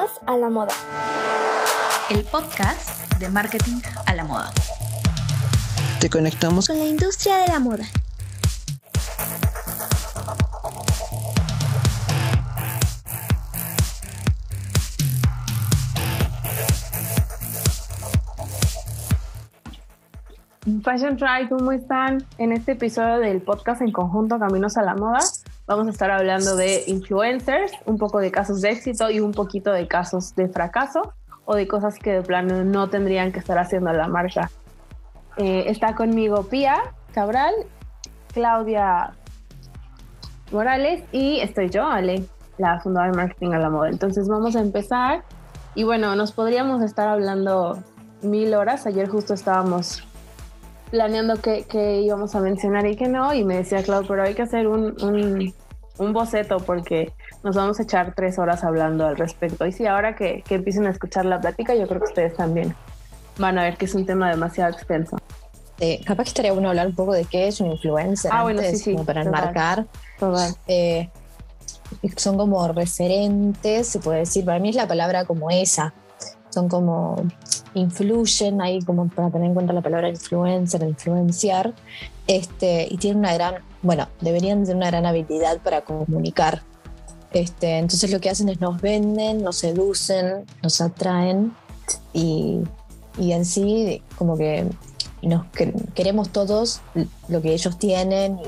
Bienvenidos a la moda. El podcast de marketing a la moda. Te conectamos con la industria de la moda. Fashion Try, ¿cómo están? En este episodio del podcast en conjunto Caminos a la Moda, vamos a estar hablando de influencers, un poco de casos de éxito y un poquito de casos de fracaso o de cosas que de plano no tendrían que estar haciendo la marca. Eh, está conmigo Pia Cabral, Claudia Morales y estoy yo, Ale, la fundadora de Marketing a la Moda. Entonces vamos a empezar y bueno, nos podríamos estar hablando mil horas. Ayer justo estábamos planeando qué, íbamos a mencionar y qué no, y me decía Claudio, pero hay que hacer un, un, boceto porque nos vamos a echar tres horas hablando al respecto. Y sí, ahora que, que, empiecen a escuchar la plática, yo creo que ustedes también van a ver que es un tema demasiado extenso. Eh, capaz que estaría bueno hablar un poco de qué es un influencer ah, bueno, sí, sí, como para enmarcar. Eh, son como referentes, se puede decir, para mí es la palabra como esa, son como influyen, ahí como para tener en cuenta la palabra influencer, influenciar, este, y tienen una gran, bueno, deberían tener una gran habilidad para comunicar. Este, entonces lo que hacen es nos venden, nos seducen, nos atraen y, y en sí como que nos queremos todos lo que ellos tienen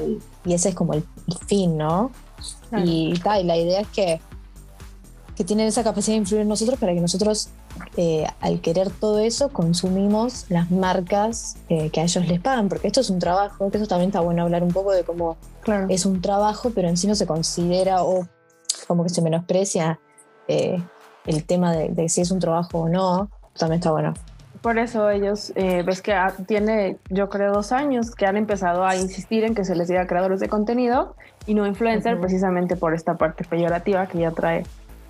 y, ese es como el, fin, ¿no? Y, y la idea es que, que tienen esa capacidad de influir en nosotros para que nosotros eh, al querer todo eso, consumimos las marcas eh, que a ellos les pagan, porque esto es un trabajo, que eso también está bueno hablar un poco de cómo es un trabajo, pero en sí no se considera o como que se menosprecia eh, el tema de, si es un trabajo o no, también está bueno. Por eso ellos, ves que tiene, yo creo, dos años que han empezado a insistir en que se les diga creadores de contenido y no influencer, precisamente por esta parte peyorativa que ya trae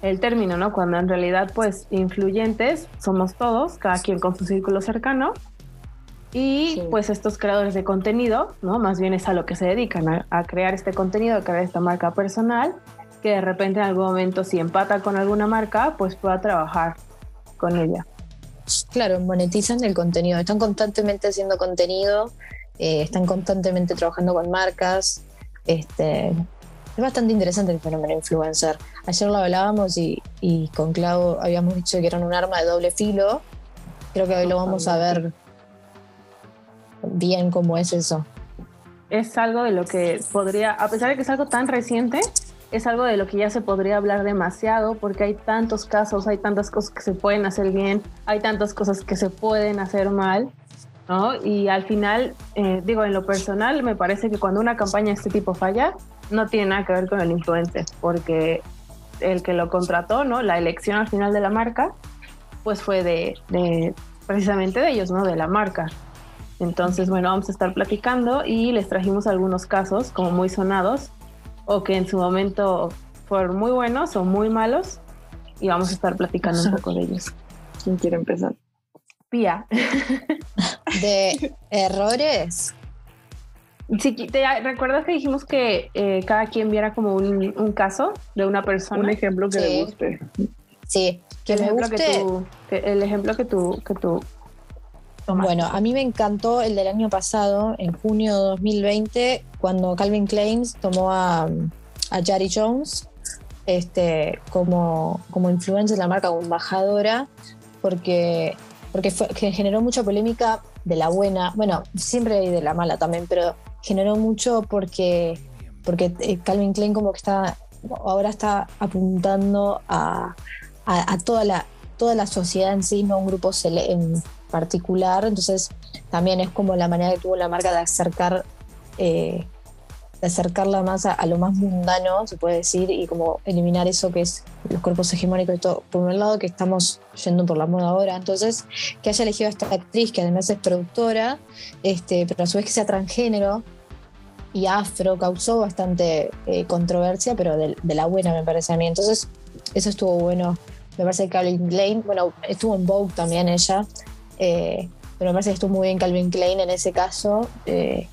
el término, ¿no? Cuando en realidad, pues, influyentes somos todos, cada quien con su círculo cercano. Y pues estos creadores de contenido, ¿no? Más bien es a lo que se dedican, a, crear este contenido, a crear esta marca personal, que de repente en algún momento si empata con alguna marca, pues pueda trabajar con ella. Claro, monetizan el contenido, están constantemente haciendo contenido, eh, están constantemente trabajando con marcas, este, es bastante interesante el fenómeno influencer. Ayer lo hablábamos y, con Clau habíamos dicho que eran un arma de doble filo. Creo que hoy lo vamos a ver bien cómo es eso. Es algo de lo que podría, a pesar de que es algo tan reciente, es algo de lo que ya se podría hablar demasiado porque hay tantos casos, hay tantas cosas que se pueden hacer bien, hay tantas cosas que se pueden hacer mal. ¿no? Y al final, eh, digo, en lo personal, me parece que cuando una campaña de este tipo falla, no tiene nada que ver con el influencer, porque el que lo contrató, ¿no? La elección al final de la marca, pues fue de, precisamente de ellos, ¿no? De la marca. Entonces, bueno, vamos a estar platicando y les trajimos algunos casos como muy sonados o que en su momento fueron muy buenos o muy malos y vamos a estar platicando un poco de ellos. ¿Quién quiere empezar? Pía. De errores Sí, ¿te recuerdas que dijimos que eh, cada quien viera como un, caso de una persona? Un ejemplo que le guste. Sí, que el me ejemplo Que tú, el ejemplo que tú, que tú Bueno, a mí me encantó el del año pasado, en junio de 2020, cuando Calvin Klein tomó a, a Jari Jones este, como, como influencer de la marca, como embajadora, porque, porque fue, que generó mucha polémica de la buena, bueno, siempre hay de la mala también, pero generó mucho porque, porque eh, Calvin Klein como que está, ahora está apuntando a, toda, la, toda la sociedad en sí, no un grupo en particular. Entonces también es como la manera que tuvo la marca de acercar eh, de acercarla más a, lo más mundano, se puede decir, y como eliminar eso que es los cuerpos hegemónicos y todo. Por un lado, que estamos yendo por la moda ahora, entonces, que haya elegido a esta actriz, que además es productora, este, pero a su vez que sea transgénero y afro, causó bastante eh, controversia, pero de, la buena, me parece a mí. Entonces, eso estuvo bueno. Me parece que Calvin Klein, bueno, estuvo en Vogue también ella, eh, pero me parece que estuvo muy bien Calvin Klein en ese caso. Eh,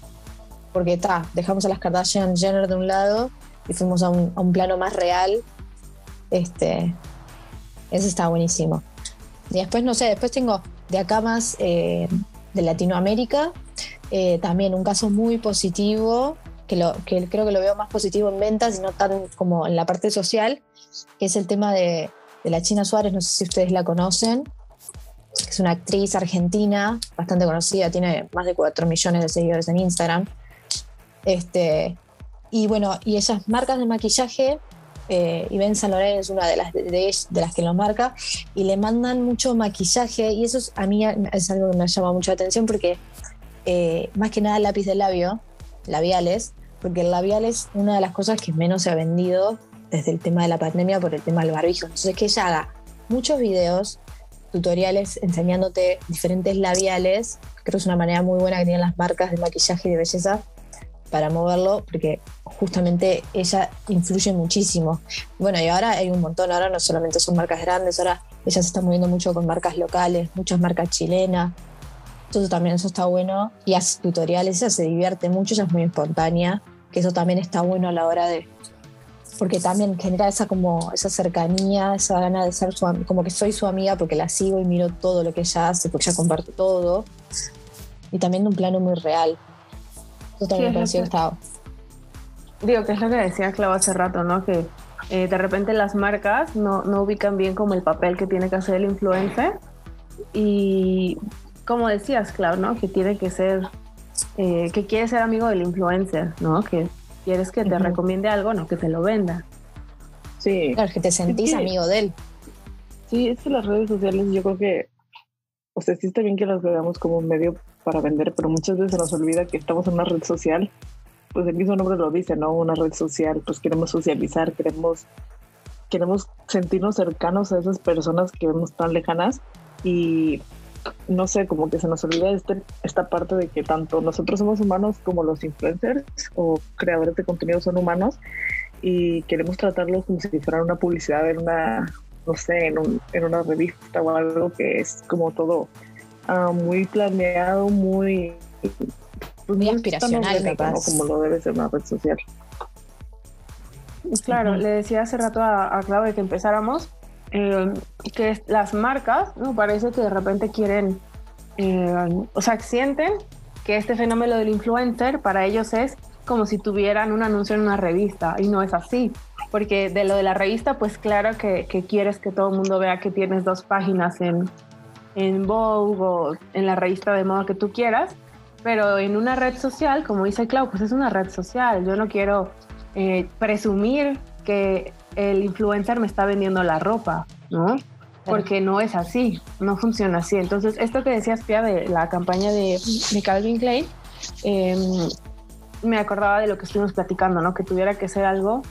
porque está, dejamos a las Kardashian Jenner de un lado y fuimos a un, plano más real. Este, ese está buenísimo. Y después, no sé, después tengo de acá más eh, de Latinoamérica, eh, también un caso muy positivo, que, lo, que creo que lo veo más positivo en ventas y no tan como en la parte social, que es el tema de, de la China Suárez, no sé si ustedes la conocen, es una actriz argentina bastante conocida, tiene más de 4 millones de seguidores en Instagram. Este, y bueno, y esas marcas de maquillaje, y Ben San es una de las, de, las que lo marca, y le mandan mucho maquillaje, y eso a mí es algo que me llama mucho la atención porque eh, más que nada lápiz de labio, labiales, porque el labial es una de las cosas que menos se ha vendido desde el tema de la pandemia por el tema del barbijo. Entonces, que ella haga muchos videos, tutoriales enseñándote diferentes labiales, creo que es una manera muy buena que tienen las marcas de maquillaje y de belleza para moverlo, porque justamente ella influye muchísimo. Bueno, y ahora hay un montón, ahora no solamente son marcas grandes, ahora ella se está moviendo mucho con marcas locales, muchas marcas chilenas. Entonces también eso está bueno. Y hace tutoriales, ella se divierte mucho, ella es muy espontánea, que eso también está bueno a la hora de, porque también genera esa como esa cercanía, esa gana de ser su como que soy su amiga porque la sigo y miro todo lo que ella hace, porque ella comparte todo. Y también de un plano muy real. Eso también me pareció. Digo, que es lo que decía Clau hace rato, ¿no? Que eh, de repente las marcas no, no ubican bien como el papel que tiene que hacer el influencer. Y como decías, Clau, ¿no? Que tiene que ser, eh, que quiere ser amigo del influencer, ¿no? Que quieres que te recomiende algo, no que te lo venda. Sí. Claro, que te sentís amigo de él. Sí, es que las redes sociales yo creo que, o sea, sí está bien que las veamos como un medio para vender, pero muchas veces nos olvida que estamos en una red social, pues el mismo nombre lo dice, ¿no? Una red social, pues queremos socializar, queremos, queremos sentirnos cercanos a esas personas que vemos tan lejanas y no sé, como que se nos olvida este, esta parte de que tanto nosotros somos humanos como los influencers o creadores de contenido son humanos y queremos tratarlos como si fueran una publicidad en una, no sé, en, un, en una revista o algo que es como todo uh, muy planeado, muy, pues, muy aspiracional, como lo debe ser una red social. Claro, le decía hace rato a, a Claudia que empezáramos eh, que las marcas, ¿no? Parece que de repente quieren, eh, o sea, sienten que este fenómeno del influencer para ellos es como si tuvieran un anuncio en una revista y no es así, porque de lo de la revista, pues claro que, quieres que todo el mundo vea que tienes dos páginas en, en Vogue o en la revista de modo que tú quieras, pero en una red social, como dice Clau, pues es una red social, yo no quiero eh, presumir que el influencer me está vendiendo la ropa, ¿no? Porque no es así, no funciona así. Entonces, esto que decías, Pia, de la campaña de, Calvin Klein, em, me acordaba de lo que estuvimos platicando, ¿no? Que tuviera que ser algo,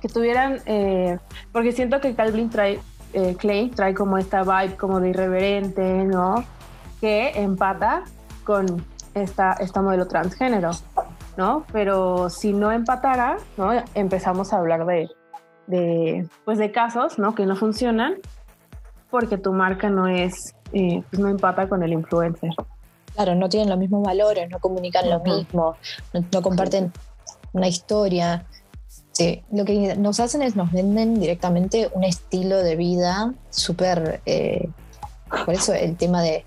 que tuvieran, eh, porque siento que Calvin trae, eh, Klein trae como esta vibe como de irreverente, ¿no? Que empata con esta, esta modelo transgénero, ¿no? Pero si no empatara, ¿no? Empezamos a hablar de, de, pues de casos ¿no? que no funcionan porque tu marca no es, eh, pues no empata con el influencer. Claro, no tienen los mismos valores, no comunican lo mismo, no, comparten una historia. Sí, lo que nos hacen es nos venden directamente un estilo de vida súper... Eh, por eso el tema de,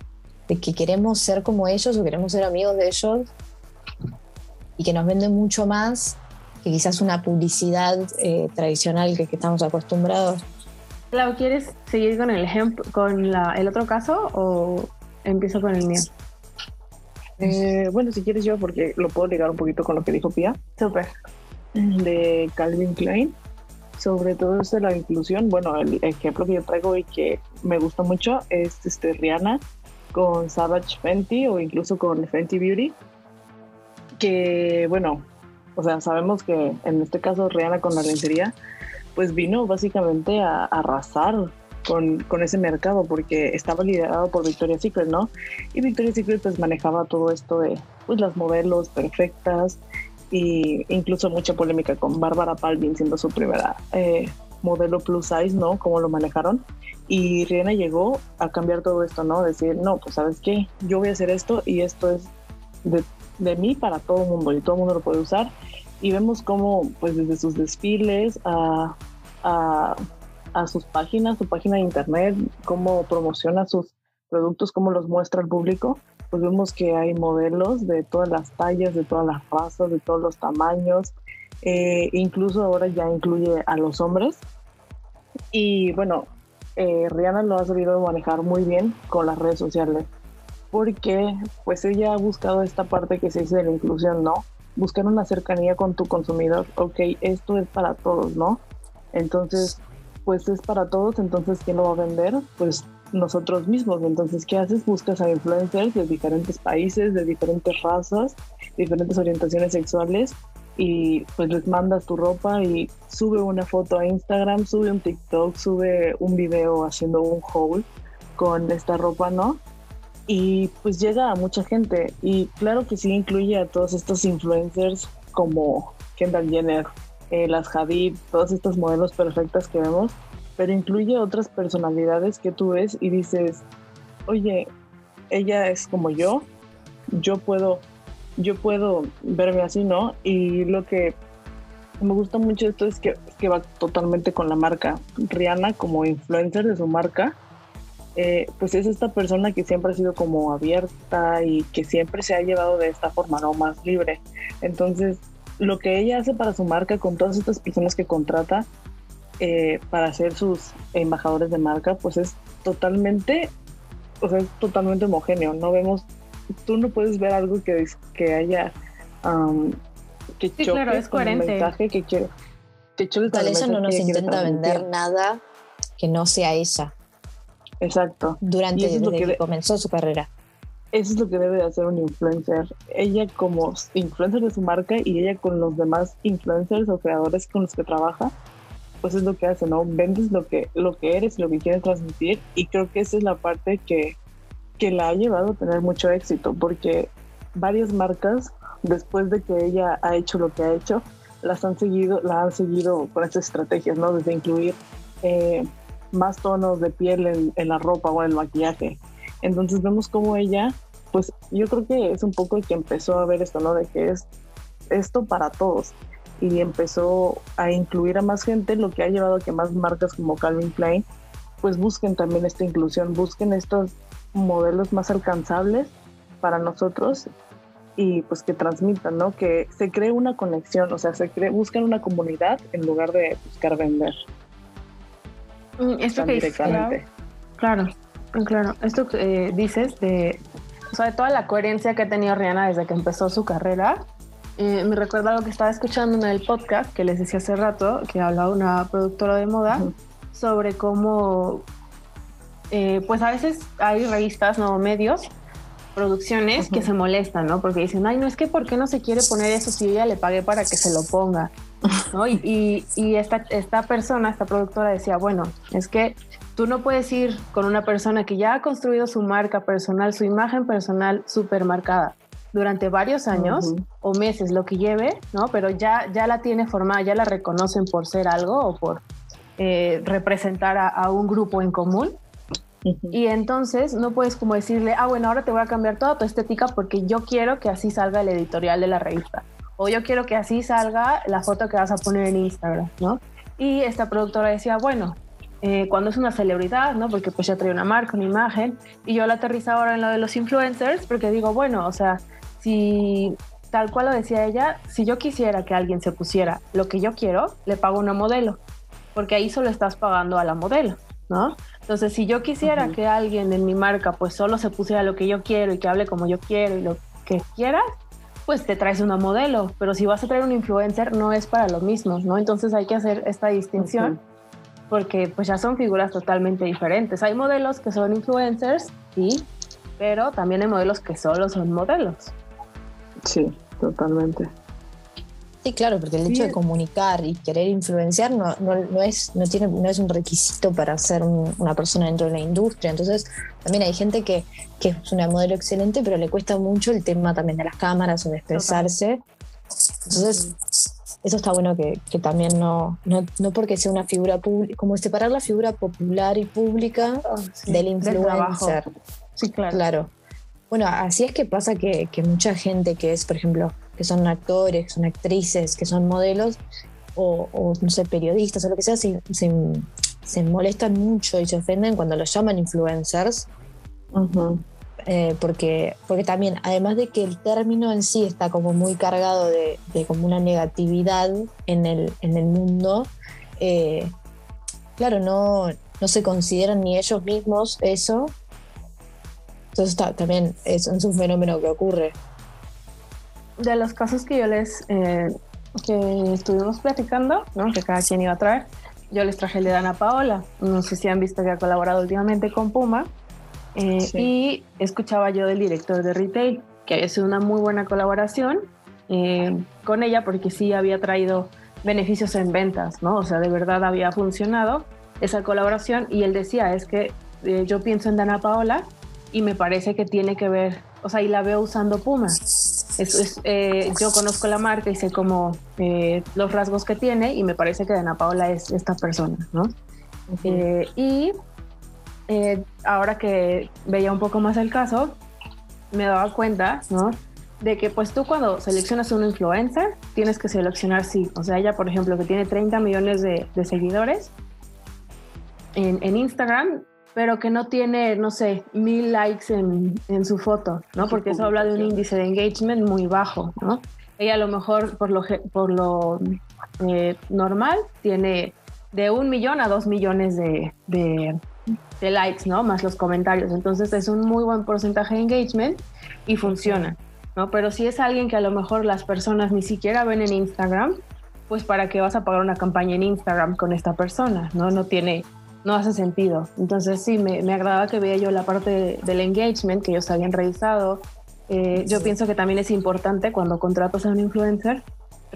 de, que queremos ser como ellos o queremos ser amigos de ellos y que nos venden mucho más que quizás una publicidad eh, tradicional que, estamos acostumbrados. Clau, ¿quieres seguir con el ejemplo, con el otro caso o empiezo con el mío? Eh, bueno, si quieres yo, porque lo puedo ligar un poquito con lo que dijo Pia. Súper. De Calvin Klein. Sobre todo esto de la inclusión. Bueno, el ejemplo que yo traigo y que me gusta mucho es este Rihanna con Savage Fenty o incluso con Fenty Beauty. Que, bueno, o sea, sabemos que en este caso Rihanna con la lencería, pues vino básicamente a, arrasar con, con, ese mercado porque estaba liderado por Victoria's Secret, ¿no? Y Victoria's Secret pues manejaba todo esto de pues las modelos perfectas e incluso mucha polémica con Bárbara Palvin siendo su primera eh, modelo plus size, ¿no? Cómo lo manejaron. Y Rihanna llegó a cambiar todo esto, ¿no? Decir, no, pues sabes qué, yo voy a hacer esto y esto es de de mí para todo el mundo y todo el mundo lo puede usar. Y vemos cómo, pues desde sus desfiles a, a sus páginas, su página de internet, cómo promociona sus productos, cómo los muestra al público, pues vemos que hay modelos de todas las tallas, de todas las razas, de todos los tamaños, eh, incluso ahora ya incluye a los hombres. Y bueno, eh, Rihanna lo ha sabido manejar muy bien con las redes sociales, porque pues ella ha buscado esta parte que se dice de la inclusión, ¿no? Buscar una cercanía con tu consumidor, ok, esto es para todos, ¿no? Entonces, pues es para todos, entonces ¿quién lo va a vender? Pues nosotros mismos. Entonces, ¿qué haces? Buscas a influencers de diferentes países, de diferentes razas, diferentes orientaciones sexuales y pues les mandas tu ropa y sube una foto a Instagram, sube un TikTok, sube un video haciendo un haul con esta ropa, ¿no? Y pues llega a mucha gente y claro que sí incluye a todos estos influencers como Kendall Jenner, eh, las Hadid, todos estos modelos perfectas que vemos, pero incluye otras personalidades que tú ves y dices, oye, ella es como yo, yo puedo, yo puedo verme así, ¿no? Y lo que me gusta mucho esto es que, que va totalmente con la marca. Rihanna como influencer de su marca, eh, pues es esta persona que siempre ha sido como abierta y que siempre se ha llevado de esta forma, ¿no? Más libre. Entonces, lo que ella hace para su marca con todas estas personas que contrata, eh, para ser sus embajadores de marca, pues es totalmente, o sea, es totalmente homogéneo. No vemos, tú no puedes ver algo que, que haya, que choque claro, es con el mensaje que quiere. Que choque ella no nos intenta vender nada que no sea ella Exacto. durante Y eso es lo desde que que, comenzó su carrera. Eso es lo que debe de hacer un influencer. Ella como influencer de su marca y ella con los demás influencers o creadores con los que trabaja, pues es lo que hace, ¿no? Vendes lo que, lo que eres, lo que quieres transmitir y creo que esa es la parte que, que la ha llevado a tener mucho éxito porque varias marcas, después de que ella ha hecho lo que ha hecho, las han seguido, la han seguido con estas estrategias, ¿no? Desde incluir eh, más tonos de piel en, en la ropa o en el maquillaje. Entonces vemos como ella, pues yo creo que es un poco el que empezó a ver esto, ¿no? De que es esto para todos. Y empezó a incluir a más gente, lo que ha llevado a que más marcas como Calvin Klein, pues busquen también esta inclusión, busquen estos modelos más alcanzables para nosotros y pues que transmitan, ¿no? Que se cree una conexión, o sea, se cree, buscan una comunidad en lugar de buscar vender Mm, Esto que dices, directamente. Claro, claro. Esto que eh, dices de, o sea, de toda la coherencia que ha tenido Rihanna desde que empezó su carrera, eh, me recuerda algo que estaba escuchando en el podcast que les decía hace rato, que hablaba una productora de moda sobre cómo, eh, pues a veces hay revistas, no medios, producciones que se molestan, ¿no? Porque dicen, ay, no es que ¿por qué no se quiere poner eso si ya le pagué para que se lo ponga? ¿No? Y, y, y esta, esta persona, esta productora decía, bueno, es que tú no puedes ir con una persona que ya ha construido su marca personal, su imagen personal súper marcada durante varios años Ujú. o meses, lo que lleve, ¿no? Pero ya, ya la tiene formada, ya la reconocen por ser algo o por eh, representar a, a un grupo en común. Y entonces no puedes como decirle, ah, bueno, ahora te voy a cambiar toda tu estética porque yo quiero que así salga el editorial de la revista. O yo quiero que así salga la foto que vas a poner en Instagram, ¿no? Y esta productora decía, bueno, eh, cuando es una celebridad, ¿no? Porque pues ya trae una marca, una imagen. Y yo la aterrizaba ahora en lo de los influencers porque digo, bueno, o sea, si tal cual lo decía ella, si yo quisiera que alguien se pusiera lo que yo quiero, le pago una modelo. Porque ahí solo estás pagando a la modelo, ¿no? Entonces, si yo quisiera Ujú. que alguien en mi marca pues solo se pusiera lo que yo quiero y que hable como yo quiero y lo que quieras, pues te traes una modelo. Pero si vas a traer un influencer, no es para lo mismo, ¿no? Entonces hay que hacer esta distinción Ujú. porque pues ya son figuras totalmente diferentes. Hay modelos que son influencers, sí, pero también hay modelos que solo son modelos. Sí, totalmente. Sí, claro, porque el Sí. hecho de comunicar y querer influenciar no, no, no es, no, tiene, no es un requisito para ser un- una persona dentro de la industria. Entonces, también hay gente que, que es una modelo excelente, pero le cuesta mucho el tema también de las cámaras o de expresarse. Entonces, eso está bueno que, que también no, no, no porque sea una figura pública, como separar la figura popular y pública del trabajo. influencer. Sí, claro. Claro. Bueno, así es que pasa que, que mucha gente que es, por ejemplo, que son actores, que son actrices, que son modelos, o, o, no sé, periodistas o lo que sea, se, se se molestan mucho y se ofenden cuando los llaman influencers. Eh, porque, porque también, además de que el término en sí está como muy cargado de, como una negatividad en el, en el mundo, eh, claro, no, no se consideran ni ellos mismos eso. Entonces también es, un fenómeno que ocurre. De los casos que yo les eh, que estuvimos platicando, ¿no? que cada quien iba a traer, yo les traje el de Dana Paola. No sé si han visto que ha colaborado últimamente con Puma. Eh, y escuchaba yo del director de retail, que había sido una muy buena colaboración eh, con ella porque sí había traído beneficios en ventas, ¿no? O sea, de verdad había funcionado esa colaboración y él decía, es que eh, yo pienso en Dana Paola y me parece que tiene que ver, o sea, y la veo usando Puma. Es, yo conozco la marca y sé cómo los rasgos que tiene y me parece que Dana Paola es esta persona, ¿no? y eh, ahora que veía un poco más el caso, me daba cuenta, ¿no? De que pues tú cuando seleccionas un influencer, tienes que seleccionar sí. O sea, ella, por ejemplo, que tiene 30 millones de, seguidores en, Instagram, pero que no tiene, no sé, mil likes en, su foto, ¿no? Porque eso habla de un índice de engagement muy bajo, ¿no? Ella a lo mejor por lo, por lo eh, normal tiene de un millón a dos millones de, de likes, ¿no? Más los comentarios. Entonces es un muy buen porcentaje de engagement y funciona, ¿no? Pero si es alguien que a lo mejor las personas ni siquiera ven en Instagram, pues para qué vas a pagar una campaña en Instagram con esta persona, ¿no? No tiene, no hace sentido. Entonces sí, me, me agradaba que vea yo la parte del engagement que ellos habían revisado. Eh, yo pienso que también es importante cuando contratas a un influencer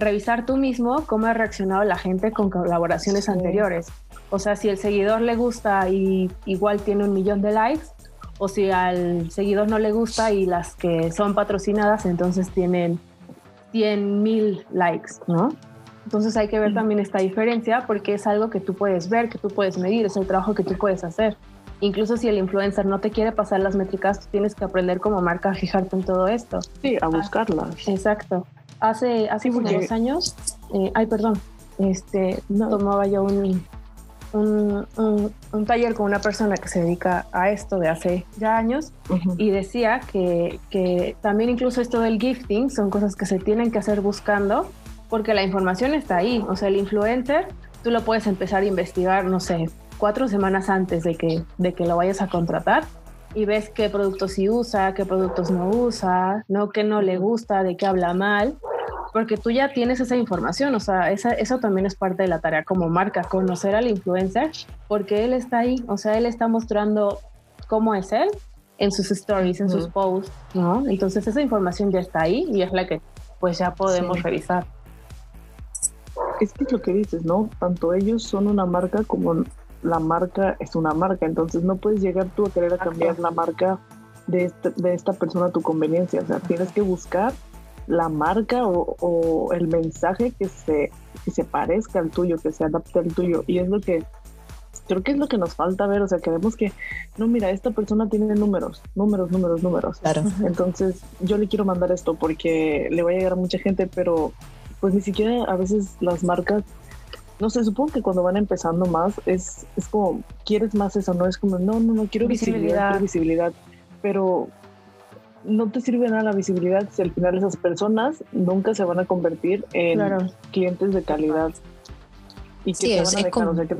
revisar tú mismo cómo ha reaccionado la gente con colaboraciones anteriores. O sea, si el seguidor le gusta y igual tiene un millón de likes, o si al seguidor no le gusta y las que son patrocinadas entonces tienen 100 mil likes, ¿no? Entonces hay que ver también esta diferencia porque es algo que tú puedes ver, que tú puedes medir, es el trabajo que tú puedes hacer. Incluso si el influencer no te quiere pasar las métricas, tú tienes que aprender como marca a fijarte en todo esto. Sí, a buscarlas. exacto. Hace, hace unos años, eh, ay, perdón, este, tomaba yo un, un, taller con una persona que se dedica a esto de hace ya años y decía que, que, también incluso esto del gifting son cosas que se tienen que hacer buscando porque la información está ahí. O sea, el influencer, tú lo puedes empezar a investigar, no sé, cuatro semanas antes de que, de que lo vayas a contratar y ves qué productos sí usa, qué productos no usa, no qué no le gusta, de qué habla mal, porque tú ya tienes esa información, o sea, esa, eso también es parte de la tarea como marca, conocer al influencer, porque él está ahí, o sea, él está mostrando cómo es él en sus stories, en sus posts, ¿no? Entonces esa información ya está ahí y es la que pues ya podemos revisar. Es que es lo que dices, ¿no? Tanto ellos son una marca como la marca es una marca, entonces no puedes llegar tú a querer a cambiar la marca de, este, de esta persona a tu conveniencia, o sea, tienes que buscar la marca o, el mensaje que se, que se parezca al tuyo, que se adapte al tuyo. Y es lo que creo que es lo que nos falta ver, o sea, queremos que, no, mira, esta persona tiene números, números, números, números. Claro. Entonces, yo le quiero mandar esto porque le va a llegar a mucha gente, pero pues ni siquiera a veces las marcas, no sé, supongo que cuando van empezando más, es, es como, quieres más eso, no es como, no, no, no, quiero visibilidad, quiero visibilidad, pero no te sirve nada la visibilidad si al final esas personas nunca se van a convertir en clientes de calidad. Y que te van a dejar, o sea, que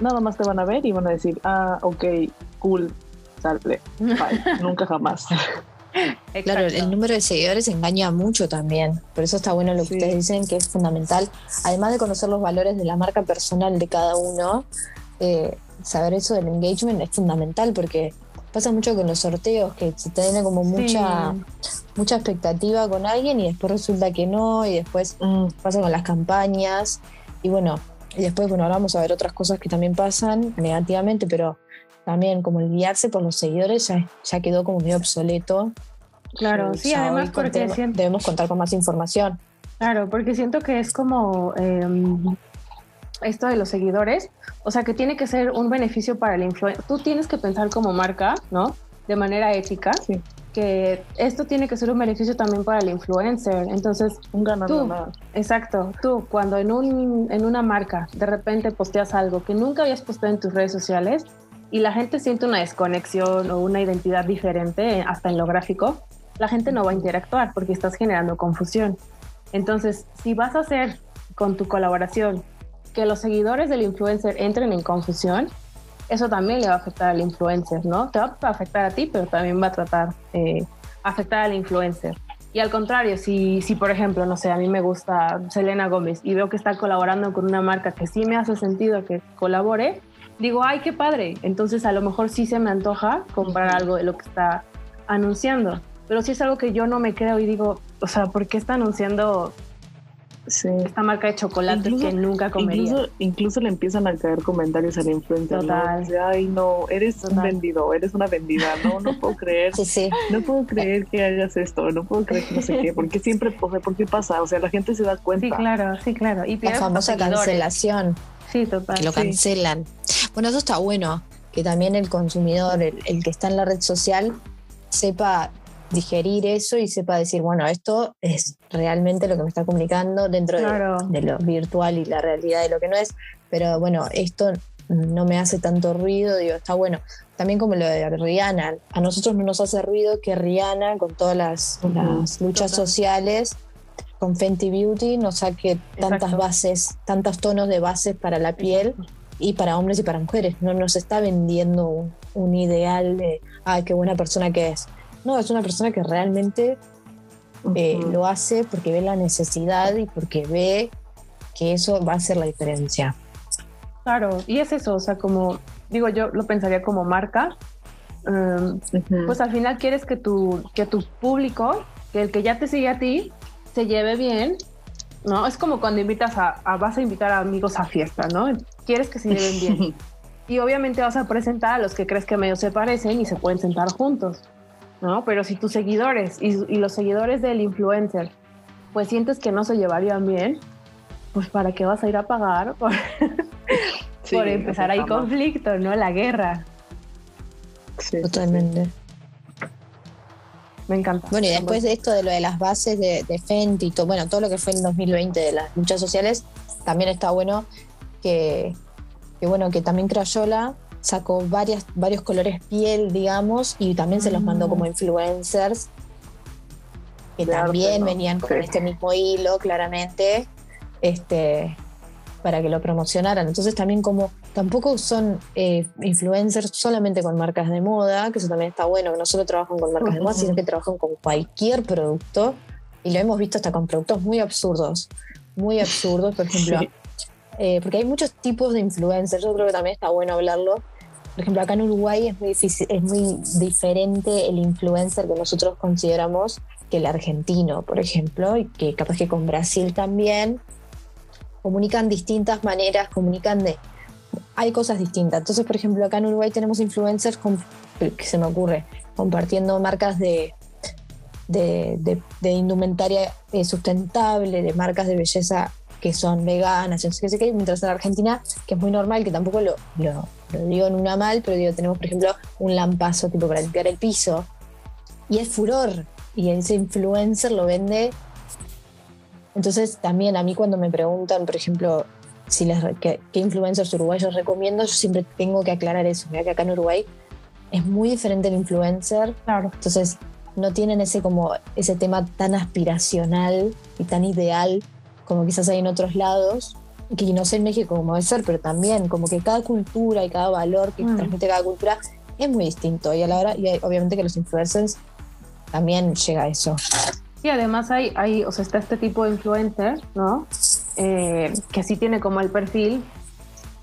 nada más te van a ver y van a decir, ah, ok, cool, sale, bye, nunca jamás. Claro, el número de seguidores engaña mucho también. Por eso está bueno lo que ustedes dicen, que es fundamental. Además de conocer los valores de la marca personal de cada uno, eh, saber eso del engagement es fundamental porque pasa mucho con los sorteos, que se tiene como mucha, mucha expectativa con alguien y después resulta que no, y después mm, pasa con las campañas, y bueno, y después, bueno, ahora vamos a ver otras cosas que también pasan negativamente, pero también como el guiarse por los seguidores ya, quedó como medio obsoleto. Claro, sí, además porque debemos contar con más información. Claro, porque siento que es como em, esto de los seguidores, o sea, que tiene que ser un beneficio para el influencer. Tú tienes que pensar como marca, ¿no? De manera ética, que que esto tiene que ser un beneficio también para el influencer. Entonces, un ganar tú, exacto, tú cuando en, un, en una marca de repente posteas algo que nunca habías posteado en tus redes sociales y la gente siente una desconexión o una identidad diferente, hasta en lo gráfico, la gente no va a interactuar porque estás generando confusión. Entonces, si vas a hacer con tu colaboración que los seguidores del influencer entren en confusión, eso también le va a afectar al influencer, ¿no? Te va a afectar a ti, pero también va a tratar de afectar al influencer. Y al contrario, si, si por ejemplo, no sé, a mí me gusta Selena Gómez y veo que está colaborando con una marca que sí me hace sentido que colabore, digo, ay, qué padre. Entonces a lo mejor sí se me antoja comprar algo de lo que está anunciando. Pero si es algo que yo no me creo y digo, o sea, ¿por qué está anunciando esta marca de chocolate que nunca comería? Incluso, le empiezan a caer comentarios al influencer. Total. ¿no? Ay, no, eres un vendido, eres una vendida. No, no puedo creer. Sí, sí. No puedo creer que hagas esto. No puedo creer que no sé qué. Porque siempre, o sea, ¿por qué pasa? O sea, la gente se da cuenta. Sí, claro, sí, claro. Y la famosa cancelación. Sí, total. Que lo cancelan. Bueno, eso está bueno. Que también el consumidor, el que está en la red social, sepa digerir eso y sepa decir, bueno, esto es realmente lo que me está comunicando dentro de, lo virtual y la realidad de lo que no es, pero bueno, esto no me hace tanto ruido, digo, está bueno. También como lo de Rihanna, a nosotros no nos hace ruido que Rihanna, con todas las, luchas sociales, con Fenty Beauty, nos saque tantas bases, tantos tonos de bases para la piel y para hombres y para mujeres. No nos está vendiendo un, un ideal de, ay, qué buena persona que es no, es una persona que realmente eh, lo hace porque ve la necesidad y porque ve que eso va a hacer la diferencia. Claro, y es eso, o sea, como digo yo, lo pensaría como marca, em, pues al final quieres que tu, que tu público, que el que ya te sigue a ti, se lleve bien, ¿no? Es como cuando invitas a, a vas a invitar a amigos a fiesta, ¿no? Quieres que se lleven bien. y obviamente vas a presentar a los que crees que medio se parecen y se pueden sentar juntos. ¿no? Pero si tus seguidores y, los seguidores del influencer, pues sientes que no se llevarían bien, pues ¿para qué vas a ir a pagar por, empezar ahí conflicto, ¿no? La guerra. Totalmente. Me encanta. Bueno, y después de esto de lo de las bases de, de Fenty y todo, bueno, todo lo que fue en 2020 de las luchas sociales, también está bueno que, que bueno, que también Crayola sacó varias, varios colores piel, digamos, y también se los mandó como mm. influencers, que también venían con este mismo hilo, claramente, este, para que lo promocionaran. Entonces también como tampoco son eh, influencers solamente con marcas de moda, que eso también está bueno, que no solo trabajan con marcas de moda, sino que trabajan con cualquier producto, y lo hemos visto hasta con productos muy absurdos, muy absurdos, por ejemplo. Eh, porque hay muchos tipos de influencers, yo creo que también está bueno hablarlo. Por ejemplo, acá en Uruguay es muy, difícil, es muy diferente el influencer que nosotros consideramos que el argentino, por ejemplo, y que capaz que con Brasil también comunican distintas maneras, comunican de... Hay cosas distintas. Entonces, por ejemplo, acá en Uruguay tenemos influencers, con, que se me ocurre, compartiendo marcas de, de, de, indumentaria eh, sustentable, de marcas de belleza que son veganas, mientras en Argentina, que es muy normal, que tampoco lo, lo, digo en una mal, pero digo, tenemos por ejemplo un lampazo tipo para limpiar el piso, y es furor, y ese influencer lo vende. Entonces también a mí cuando me preguntan, por ejemplo, si les, qué, influencers uruguayos recomiendo, yo siempre tengo que aclarar eso, mira que acá en Uruguay es muy diferente el influencer, claro. entonces no tienen ese como ese tema tan aspiracional y tan ideal como quizás hay en otros lados, que no sé en México cómo debe ser, pero también como que cada cultura y cada valor que mm. transmite cada cultura es muy distinto y a la hora, y obviamente que los influencers también llega a eso. Y además hay, hay, o sea, está este tipo de influencer, ¿no? Eh, que sí tiene como el perfil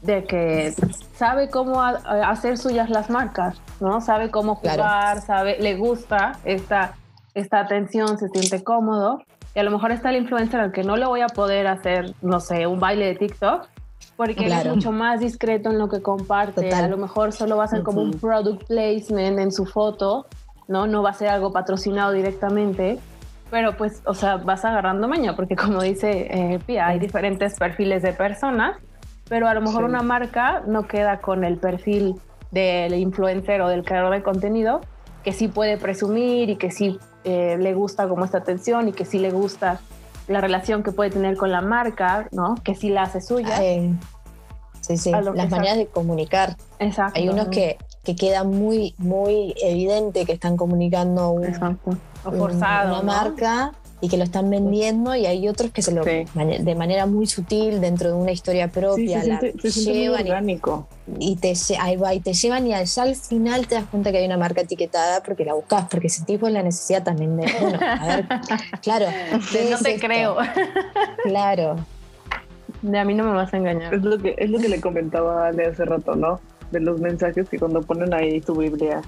de que sabe cómo hacer suyas las marcas, ¿no? Sabe cómo jugar, sabe, le gusta esta, esta atención, se siente cómodo y a lo mejor está el influencer al que no le voy a poder hacer, no sé, un baile de TikTok, porque es mucho más discreto en lo que comparte. A lo mejor solo va a ser como un product placement en su foto, ¿no? No va a ser algo patrocinado directamente. Pero pues, o sea, vas agarrando maña, porque como dice eh, Pia, hay diferentes perfiles de personas, pero a lo mejor una marca no queda con el perfil del influencer o del creador de contenido que sí puede presumir y que sí eh, le gusta como esta atención y que sí le gusta la relación que puede tener con la marca, ¿no? Que sí la hace suya. sí, sí, las maneras de comunicar. Exacto. Hay unos que, que queda muy, muy evidente que están comunicando forzado, una marca y que lo están vendiendo y hay otros que se lo de manera muy sutil dentro de una historia propia la llevan y, te ahí va, y te llevan y al, al final te das cuenta que hay una marca etiquetada porque la buscas porque sentís la necesidad también de bueno a ver claro no te creo. Claro. De a mí no me vas a engañar. Es lo que es lo que le comentaba de hace rato no de los mensajes que cuando ponen ahí su Biblia,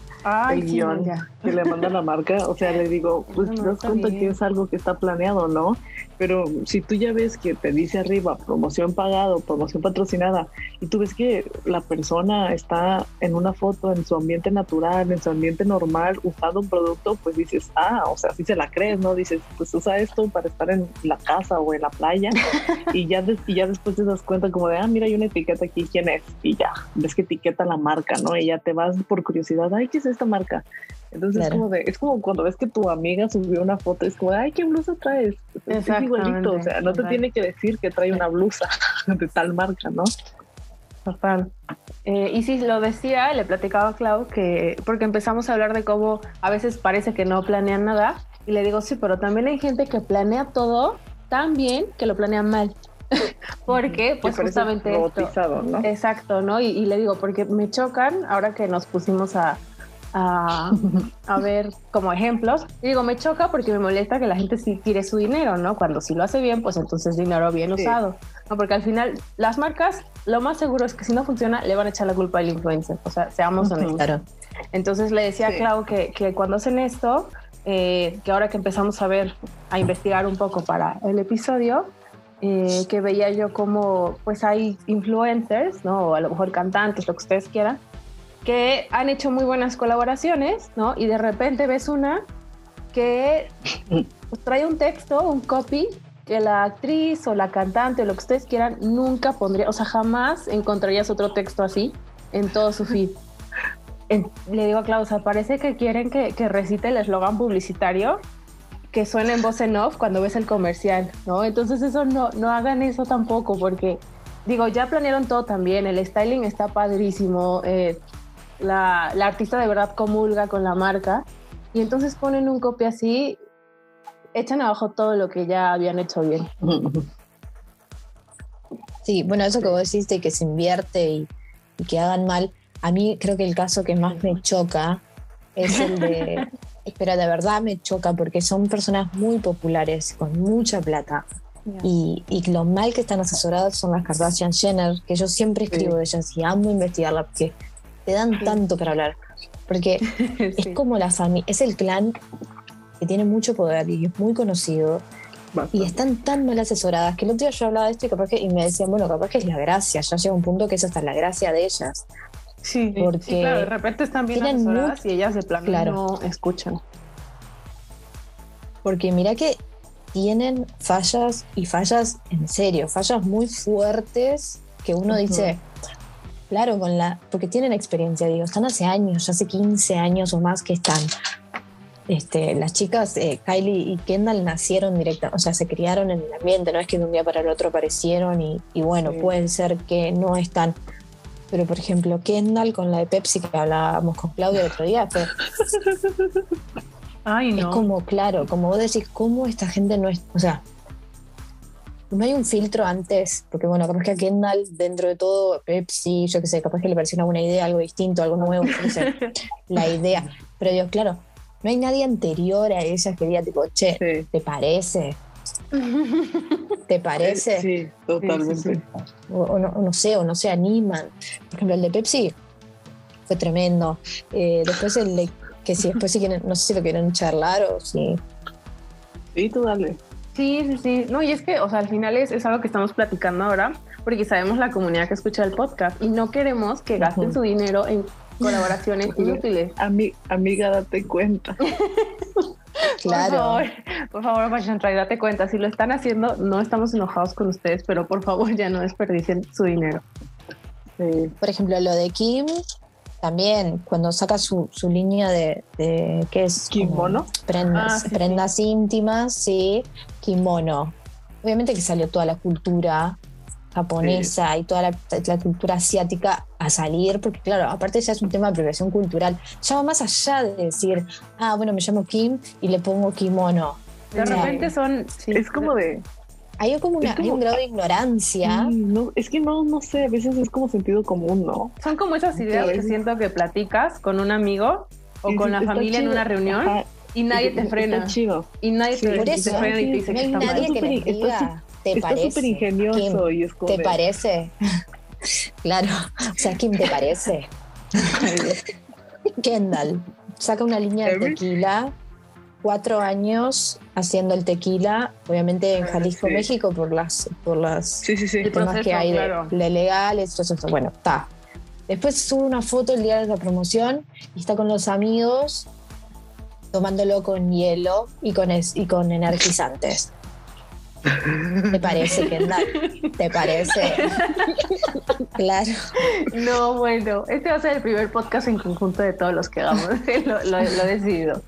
el guion que le manda la marca, o sea, le digo, pues te das cuenta que es algo que está planeado, ¿no? Pero si tú ya ves que te dice arriba promoción pagado, promoción patrocinada, y tú ves que la persona está en una foto en su ambiente natural, en su ambiente normal, usando un producto, pues dices, ah, o sea, si se la crees, ¿no? Dices, pues usa esto para estar en la casa o en la playa, y ya, y ya después te das cuenta como de, ah, mira, hay una etiqueta aquí, ¿quién es? Y ya, ves que etiqueta la marca, ¿no? Y ya te vas por curiosidad, ay, ¿qué es esta marca? Entonces es, como de, es como cuando ves que tu amiga subió una foto, es como, ay, ¿qué blusa traes? Es igualito, o sea, no te tiene que decir que trae una blusa de tal marca, ¿no? Total. Eh, y sí, lo decía, le platicaba a Clau que, porque empezamos a hablar de cómo a veces parece que no planean nada, y le digo, sí, pero también hay gente que planea todo tan bien que lo planea mal. porque, pues justamente esto. ¿no? Exacto, ¿no? Y, y, le digo, porque me chocan, ahora que nos pusimos a, a, ver como ejemplos. Y digo, me choca porque me molesta que la gente sí tire su dinero, ¿no? Cuando si lo hace bien, pues entonces dinero bien usado. ¿no? Porque al final las marcas, lo más seguro es que si no funciona, le van a echar la culpa al influencer. O sea, seamos honestos. Entonces le decía a Clau que, que, cuando hacen esto, eh, que ahora que empezamos a ver, a investigar un poco para el episodio, eh, que veía yo como pues hay influencers, ¿no? O a lo mejor cantantes, lo que ustedes quieran, que han hecho muy buenas colaboraciones, ¿no? Y de repente ves una que pues, trae un texto, un copy, que la actriz o la cantante o lo que ustedes quieran nunca pondría, o sea, jamás encontrarías otro texto así en todo su feed. le digo a Claudia, parece que quieren que, que recite el eslogan publicitario que suene en voz en off cuando ves el comercial, ¿no? Entonces eso no, no hagan eso tampoco porque, digo, ya planearon todo también, el styling está padrísimo, eh, la, artista de verdad comulga con la marca y entonces ponen un copy así, echan abajo todo lo que ya habían hecho bien. Sí, bueno, eso que vos decís de que se invierte y, que hagan mal, a mí creo que el caso que más me choca es el de, pero de verdad me choca porque son personas muy populares, con mucha plata. Y, y, lo mal que están asesoradas son las Kardashian Jenner, que yo siempre escribo de ellas y amo investigarla porque te dan tanto para hablar. Porque es como la familia, es el clan que tiene mucho poder y es muy conocido. Y están tan mal asesoradas que el otro día yo hablaba de esto y, capaz que, y me decían, bueno, capaz que es la gracia, ya llega un punto que es hasta la gracia de ellas. Sí, porque claro, de repente están bien asesoradas y ellas de plan no escuchan. Porque mira que tienen fallas y fallas en serio, fallas muy fuertes que uno dice, Claro, con la, porque tienen experiencia, digo, están hace años, ya hace 15 años o más que están. Este, las chicas, eh, Kylie y Kendall, nacieron directamente, o sea, se criaron en el ambiente, no es que de un día para el otro aparecieron y, bueno, puede ser que no están. Pero, por ejemplo, Kendall con la de Pepsi que hablábamos con Claudia el otro día, fue, Ay, no. es como, claro, como vos decís, ¿cómo esta gente no es, o sea, no hay un filtro antes, porque bueno, capaz que a Kendall, dentro de todo, Pepsi, yo qué sé, capaz que le pareció una buena idea, algo distinto, algo nuevo, no sé, la idea. Pero Dios, claro, no hay nadie anterior a ella que diga, tipo, che, ¿te parece? ¿Te parece? Sí, totalmente. O, no, sé, o no se animan. Por ejemplo, el de Pepsi fue tremendo. Eh, después el de, que si después si quieren, no sé si lo quieren charlar o si... Sí, tú dale. Sí, sí, sí. No, y es que, o sea, al final es, es algo que estamos platicando ahora, porque sabemos la comunidad que escucha el podcast y no queremos que gasten su dinero en colaboraciones inútiles. amiga, date cuenta. claro. Por favor, por favor, Fashion date cuenta. Si lo están haciendo, no estamos enojados con ustedes, pero por favor ya no desperdicien su dinero. Por ejemplo, lo de Kim, también cuando saca su, su línea de, de ¿qué es? Kimono. Prendas, Ah, sí, prendas íntimas, sí, kimono. Obviamente que salió toda la cultura japonesa y toda la, la cultura asiática a salir, porque claro, aparte ya es un tema de apropiación cultural. Ya va más allá de decir, ah, bueno, me llamo Kim y le pongo kimono. De O sea, repente son. sí. Es como de. Hay como, una, como- hay un grado de ignorancia. Sí, no, es que no, no sé, a veces es como sentido común, ¿no? Son como esas ideas que siento que platicas con un amigo o Y con sí, la está familia en chido. una reunión Ajá, y nadie te está frena. chido. Y nadie Sí, te, Por eso, te frena y te dice no que está mal. nadie que está diga, ¿te Está parece? súper ingenioso Kim, y es como. ¿Te de- parece? claro, o sea, Kim, ¿te parece? Kendall saca una línea de tequila, cuatro años haciendo el tequila, obviamente en Ah, Jalisco, sí. México, por las, por las Sí, sí, temas proceso, que hay de- claro. de, legales, todo eso. Bueno, está. Después sube una foto el día de la promoción y está con los amigos tomándolo con hielo y con, es- y con energizantes. ¿Te parece, Kendall? ¿Te parece? claro. No, bueno, este va a ser el primer podcast en conjunto de todos los que hagamos. lo, lo, lo he decidido.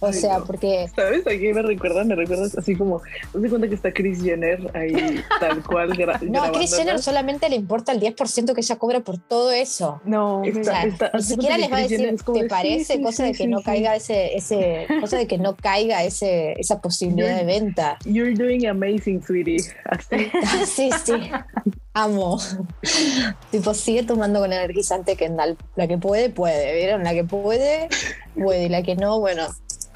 O Ay, sea, no. porque ¿Sabes? Aquí me recuerda, me recuerdas así como, no se cuenta que está Chris Jenner ahí tal cual gra no, a Chris Jenner solamente le importa el 10% que ella cobra por todo eso. No, O Está- sea, está- ni siquiera les va a decir, ¿te de, parece? sí, cosa sí, de que no caiga ese, ese, cosa de que no caiga ese, esa posibilidad de venta. You're doing amazing, sweetie. Así. Sí, sí. Amo. tipo, sigue tomando con energizante Kendall. La que puede, puede. ¿Vieron? La que puede, puede. Y la que no, bueno,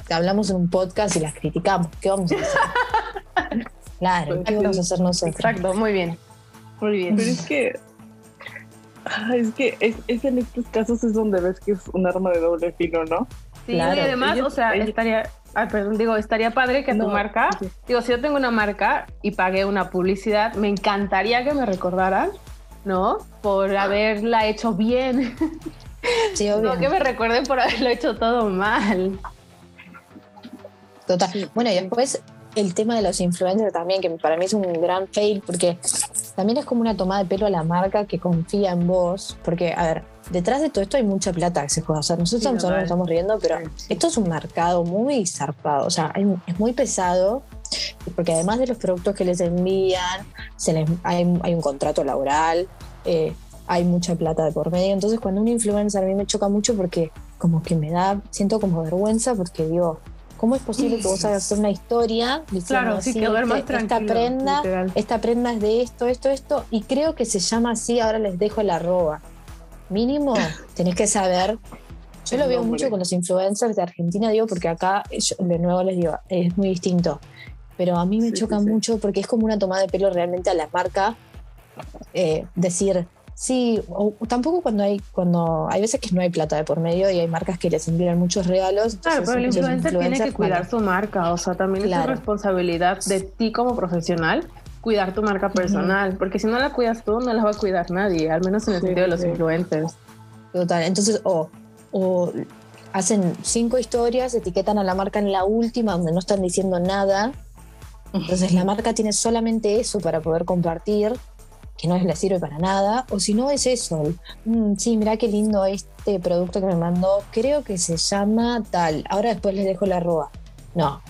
te hablamos en un podcast y las criticamos. ¿Qué vamos a hacer? Claro, ¿qué vamos a hacer nosotros? exacto, muy bien. Muy bien. Pero es que. ah, Es que es, es en estos casos es donde ves que es un arma de doble filo, ¿no? Sí, Claro. y además, Ellos- o sea, ellos- estaría, ay, perdón, digo, estaría padre que tu No, marca, sí. digo, si yo tengo una marca y pagué una publicidad, me encantaría que me recordaran, ¿no? Por haberla hecho bien, Sí, obvio. no que me recuerden por haberlo hecho todo mal. Total. Bueno, y después el tema de los influencers también, que para mí es un gran fail, porque también es como una tomada de pelo a la marca que confía en vos. Porque, a ver, detrás de todo esto hay mucha plata que se juega. O sea, nosotros Sí, nos estamos riendo, pero esto es un mercado muy zarpado. O sea, hay- es muy pesado, porque además de los productos que les envían, se les, hay, hay un contrato laboral, eh, hay mucha plata de por medio. Entonces, cuando un influencer a mí me choca mucho porque como que me da, siento como vergüenza porque digo, ¿cómo es posible que vos hagas una historia diciendo Claro, sí, así, este- esta prenda, literal. esta prenda es de esto, esto, esto, y creo que se llama así, ahora les dejo el arroba. Mínimo, tenés que saber. Yo lo veo mucho con los influencers de Argentina, digo, porque acá, yo de nuevo les digo, es muy distinto. Pero a mí me Sí, choca sí, sí. mucho porque es como una tomada de pelo realmente a la marca. eh, decir, sí, o tampoco cuando hay, cuando hay veces que no hay plata de por medio y hay marcas que les envían muchos regalos. Claro, pero el influencer tiene que cuidar su marca, o sea, también es tu responsabilidad de ti como profesional cuidar tu marca personal, porque si no la cuidas tú, no la va a cuidar nadie, al menos en el Sí, sentido de los sí. influencers. Total, entonces, o, o hacen cinco historias, etiquetan a la marca en la última, donde no están diciendo nada. Entonces la marca tiene solamente eso para poder compartir, que no les sirve para nada. O si no es eso, "Mm, sí, mirá qué lindo este producto que me mandó, creo que se llama tal. Ahora después les dejo la arroba. No,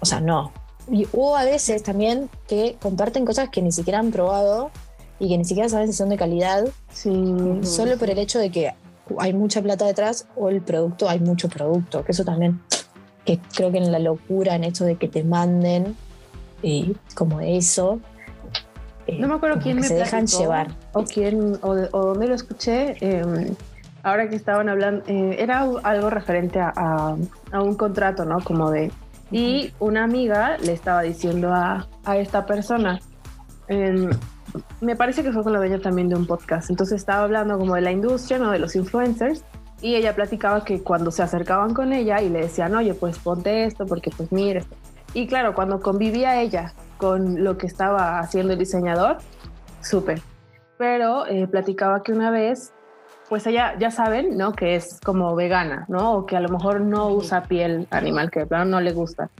o sea, no. Y, o a veces también que comparten cosas que ni siquiera han probado y que ni siquiera saben si son de calidad Sí. solo por el hecho de que hay mucha plata detrás o el producto, hay mucho producto, que eso también, que creo que en la locura, en esto de que te manden y como eso. eh, No me acuerdo quién que me se dejan llevar. o quién o, de- o dónde lo escuché. eh, ahora que estaban hablando, eh, era algo referente a, a- a un contrato, ¿no? Como de y una amiga le estaba diciendo a, a esta persona. em, me parece que fue con la dueña también de un podcast. Entonces estaba hablando como de la industria, ¿no? De los influencers. Y ella platicaba que cuando se acercaban con ella y le decían, oye, pues ponte esto, porque pues mira esto. Y claro, cuando convivía ella con lo que estaba haciendo el diseñador, súper. Pero eh, platicaba que una vez, pues ella, ya saben, ¿no? Que es como vegana, ¿no? O que a lo mejor no usa piel animal, que de plano no le gusta.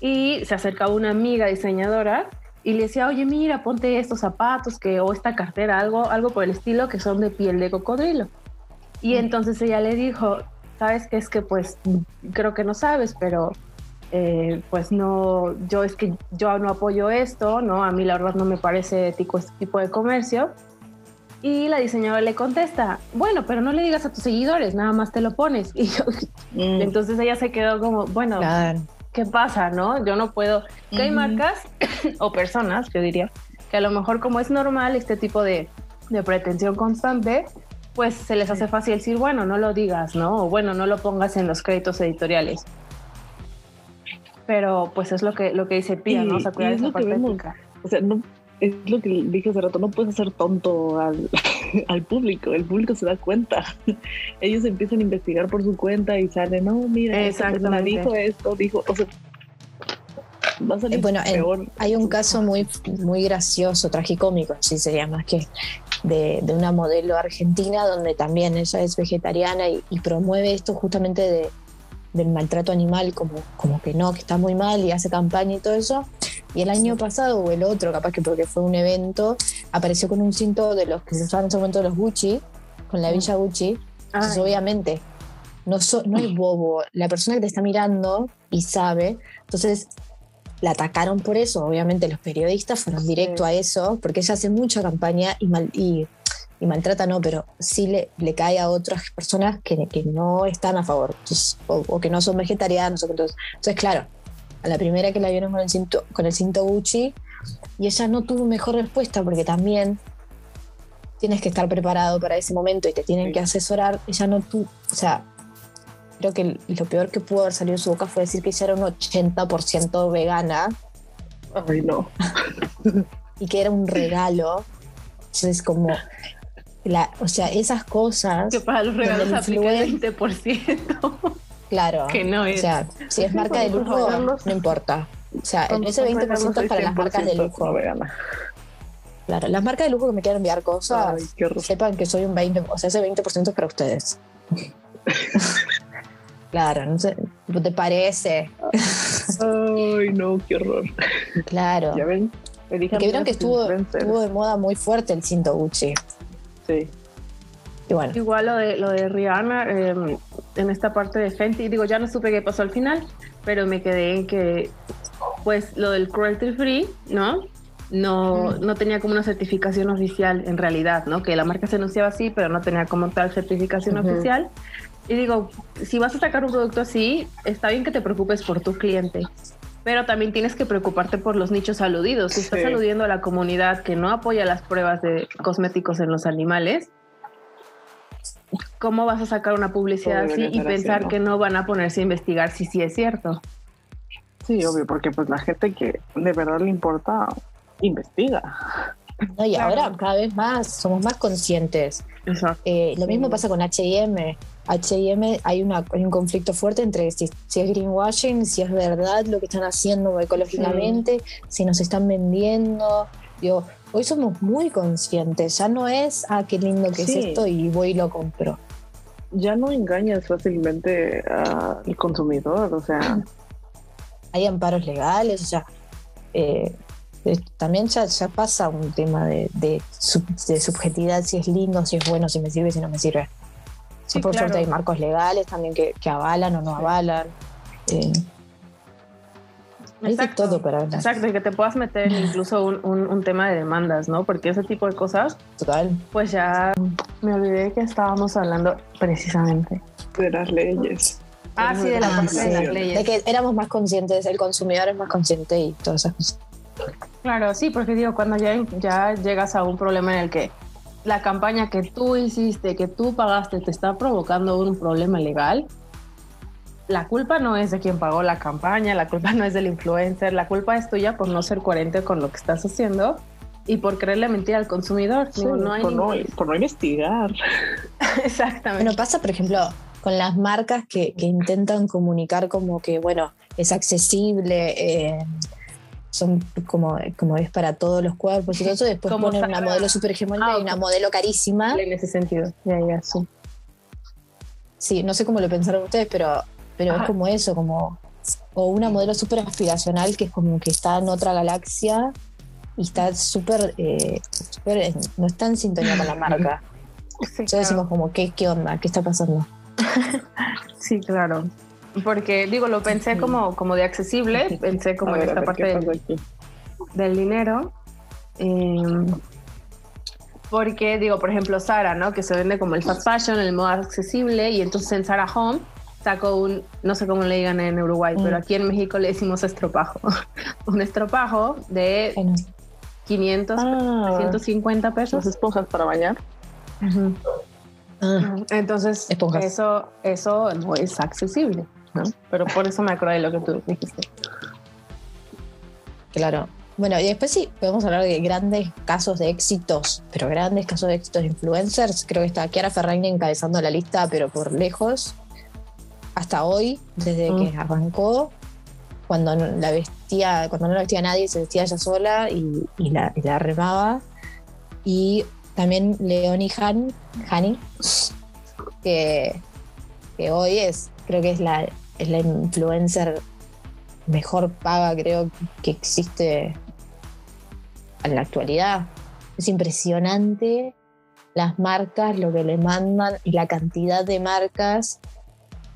Y se acercaba una amiga diseñadora y le decía, oye, mira, ponte estos zapatos que, o esta cartera, algo, algo por el estilo, que son de piel de cocodrilo. Y entonces ella le dijo, sabes que es que pues creo que no sabes, pero eh, pues no, yo es que yo no apoyo esto, ¿no? A mí la verdad no me parece ético este tipo de comercio. Y la diseñadora le contesta, bueno, pero no le digas a tus seguidores, nada más te lo pones. Y Mm. entonces ella se quedó como, bueno, Claro. ¿qué pasa, no? Yo no puedo. Que hay marcas o personas, yo diría, que a lo mejor como es normal este tipo de, de pretensión constante, pues se les hace fácil decir, bueno, no lo digas, ¿no? O bueno, no lo pongas en los créditos editoriales. Pero pues es lo que, lo que dice Pia, ¿no? O sea, cuidar esa parte ética. O sea, no, es lo que dije hace rato, no puedes hacer tonto al, al público, el público se da cuenta. Ellos empiezan a investigar por su cuenta y salen, no, mira, esta persona dijo esto, dijo, o sea, va a salir bueno, en- peor. Hay un caso muy, muy gracioso, tragicómico, sí sería más que de, de una modelo argentina donde también ella es vegetariana y, y promueve esto justamente de, del maltrato animal como, como que no, que está muy mal y hace campaña y todo eso. Y el año pasado o el otro, capaz que porque fue un evento, apareció con un cinto de los que se usaban en ese momento los Gucci, con la villa Gucci. Entonces, obviamente, no, so- no es bobo. La persona que te está mirando y sabe. Entonces, la atacaron por eso. Obviamente, los periodistas fueron directo a eso, porque ella hace mucha campaña y, mal, y, y maltrata, no, pero sí le, le cae a otras personas que, que no están a favor Entonces, o, o que no son vegetarianos. Entonces, entonces, claro, a la primera que la vieron con el cinto, con el cinto Gucci, y ella no tuvo mejor respuesta porque también tienes que estar preparado para ese momento y te tienen Sí. que asesorar. Ella no tuvo, o sea, creo que lo peor que pudo haber salido de su boca fue decir que ella era un 80% vegana Ay, no. y que era un regalo. Entonces, como, la, o sea, esas cosas, Que para los regalos aplica el influen- 20%. Claro. que no O es. sea, si es marca de lujo, no importa. O sea, ese son 20% regalos, es para las marcas de 100% lujo. vegana. Claro, las marcas de lujo que me quieran enviar cosas, Ay, sepan que soy un 20%, o sea, ese 20% es para ustedes. claro, no sé, ¿te parece? Ay, no, qué horror. Claro. Ya ven, elijan Porque vieron que estuvo, estuvo de moda muy fuerte el cinto Gucci. Sí. Y bueno, Igual lo de, lo de Rihanna, eh, en esta parte de Fenty, digo, ya no supe qué pasó al final, pero me quedé en que, pues, lo del cruelty free, ¿no? No, no tenía como una certificación oficial en realidad, ¿no? Que la marca se anunciaba así, pero no tenía como tal certificación Ujú. oficial. Y digo, si vas a sacar un producto así, está bien que te preocupes por tu cliente, pero también tienes que preocuparte por los nichos aludidos. Si estás Sí. aludiendo a la comunidad que no apoya las pruebas de cosméticos en los animales, ¿cómo vas a sacar una publicidad así y pensar ¿no? que no van a ponerse a investigar si sí es cierto? Sí, obvio, porque pues la gente que de verdad le importa, investiga. no, y Claro. ahora cada vez más somos más conscientes. Exacto. Eh, lo mismo pasa con HM. HM hay, una, hay un conflicto fuerte entre si, si es greenwashing, si es verdad lo que están haciendo ecológicamente, si nos están vendiendo. Digo, hoy somos muy conscientes. Ya no es, ah, qué lindo que Sí. es esto y voy y lo compro. Ya no engañas fácilmente al consumidor, o sea, hay amparos legales, o sea, eh, eh, también ya, ya pasa un tema de, de, sub- de subjetividad, si es lindo, si es bueno, si me sirve, si no me sirve. Sí, por claro. suerte hay marcos legales también que, que avalan o no avalan. Eh, hay de Exacto. todo para hablar. Exacto, y que te puedas meter en incluso un, un- un tema de demandas, ¿no? Porque ese tipo de cosas, Total. pues ya me olvidé que estábamos hablando precisamente. de las leyes. Ah, sí, de la Ah, parte de sí. las De leyes. que éramos más conscientes, el consumidor es más consciente y todas esas cosas. Claro, sí, porque digo, cuando ya, ya llegas a un problema en el que la campaña que tú hiciste, que tú pagaste, te está provocando un problema legal, la culpa no es de quien pagó la campaña, la culpa no es del influencer, la culpa es tuya por no ser coherente con lo que estás haciendo y por creerle mentira al consumidor. Sí, Digo, no hay por, no, por no investigar. Exactamente. Bueno, pasa, por ejemplo, con las marcas que, que intentan comunicar como que, bueno, es accesible, eh, son como, como es para todos los cuerpos y todo eso, después Como ponen una modelo súper hegemónica Ah, y una modelo carísima. en ese sentido. Ya, ya, sí. Sí, no sé cómo lo pensaron ustedes, pero, pero es Ajá. como eso, como o una modelo súper aspiracional que es como que está en otra galaxia y está súper, eh, no está en sintonía con la marca. Entonces decimos como, ¿qué, ¿qué onda? ¿Qué está pasando? sí, claro. Porque digo, lo pensé como, como de accesible, pensé como en esta parte del, dinero. Em, porque digo, por ejemplo, Sara, ¿no? Que se vende como el fast fashion, el modo accesible, y entonces en Sara Home sacó un, no sé cómo le digan en Uruguay, pero mm. aquí en México le decimos estropajo. un estropajo de 500, 150 pesos. esponjas para bañar. Ah. Entonces, eso, eso no es accesible, ¿no? Pero por eso me acordé de lo que tú dijiste. Claro. Bueno, y después sí, podemos hablar de grandes casos de éxitos, pero grandes casos de éxitos de influencers. Creo que está Kiara Ferragni encabezando la lista, pero por lejos. Hasta hoy, desde que mm. arrancó, cuando no la vestía, cuando no la vestía nadie, se vestía ella sola y, la, y la remaba. Y también Leonie Han, Hani, que, que, hoy es, creo que es la, es la influencer mejor paga, creo, que existe en la actualidad. Es impresionante las marcas, lo que le mandan y la cantidad de marcas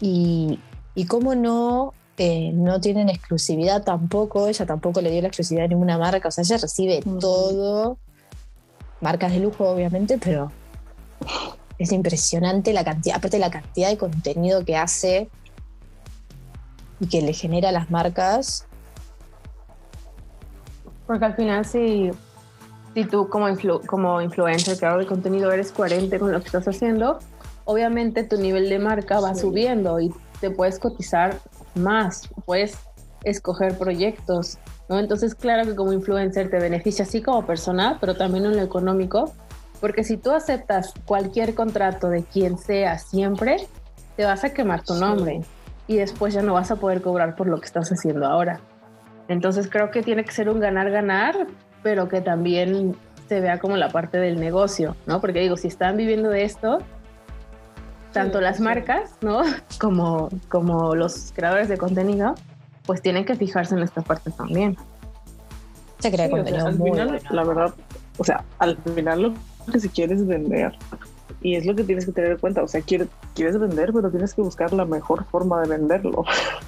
y, y cómo no, eh, no tienen exclusividad tampoco, ella tampoco le dio la exclusividad a ninguna marca, o sea, ella recibe todo marcas de lujo obviamente, pero es impresionante la cantidad, aparte la cantidad de contenido que hace y que le genera a las marcas. Porque al final si, si tú como, como influencer, creador de contenido, eres coherente con lo que estás haciendo, obviamente tu nivel de marca va subiendo y te puedes cotizar más, puedes escoger proyectos, entonces, claro que como influencer te beneficia así como persona, pero también en lo económico, porque si tú aceptas cualquier contrato de quien sea siempre, te vas a quemar tu nombre y después ya no vas a poder cobrar por lo que estás haciendo ahora. Entonces creo que tiene que ser un ganar-ganar, pero que también se vea como la parte del negocio, ¿no? Porque digo, si están viviendo de esto, tanto las marcas, ¿no? Como, como los creadores de contenido, pues tienen que fijarse en esta parte también. Se crea contenido al final, La verdad, o sea, al final lo que si quieres vender, y es lo que tienes que tener en cuenta, o sea, quieres, quieres vender, pero tienes que buscar la mejor forma de venderlo.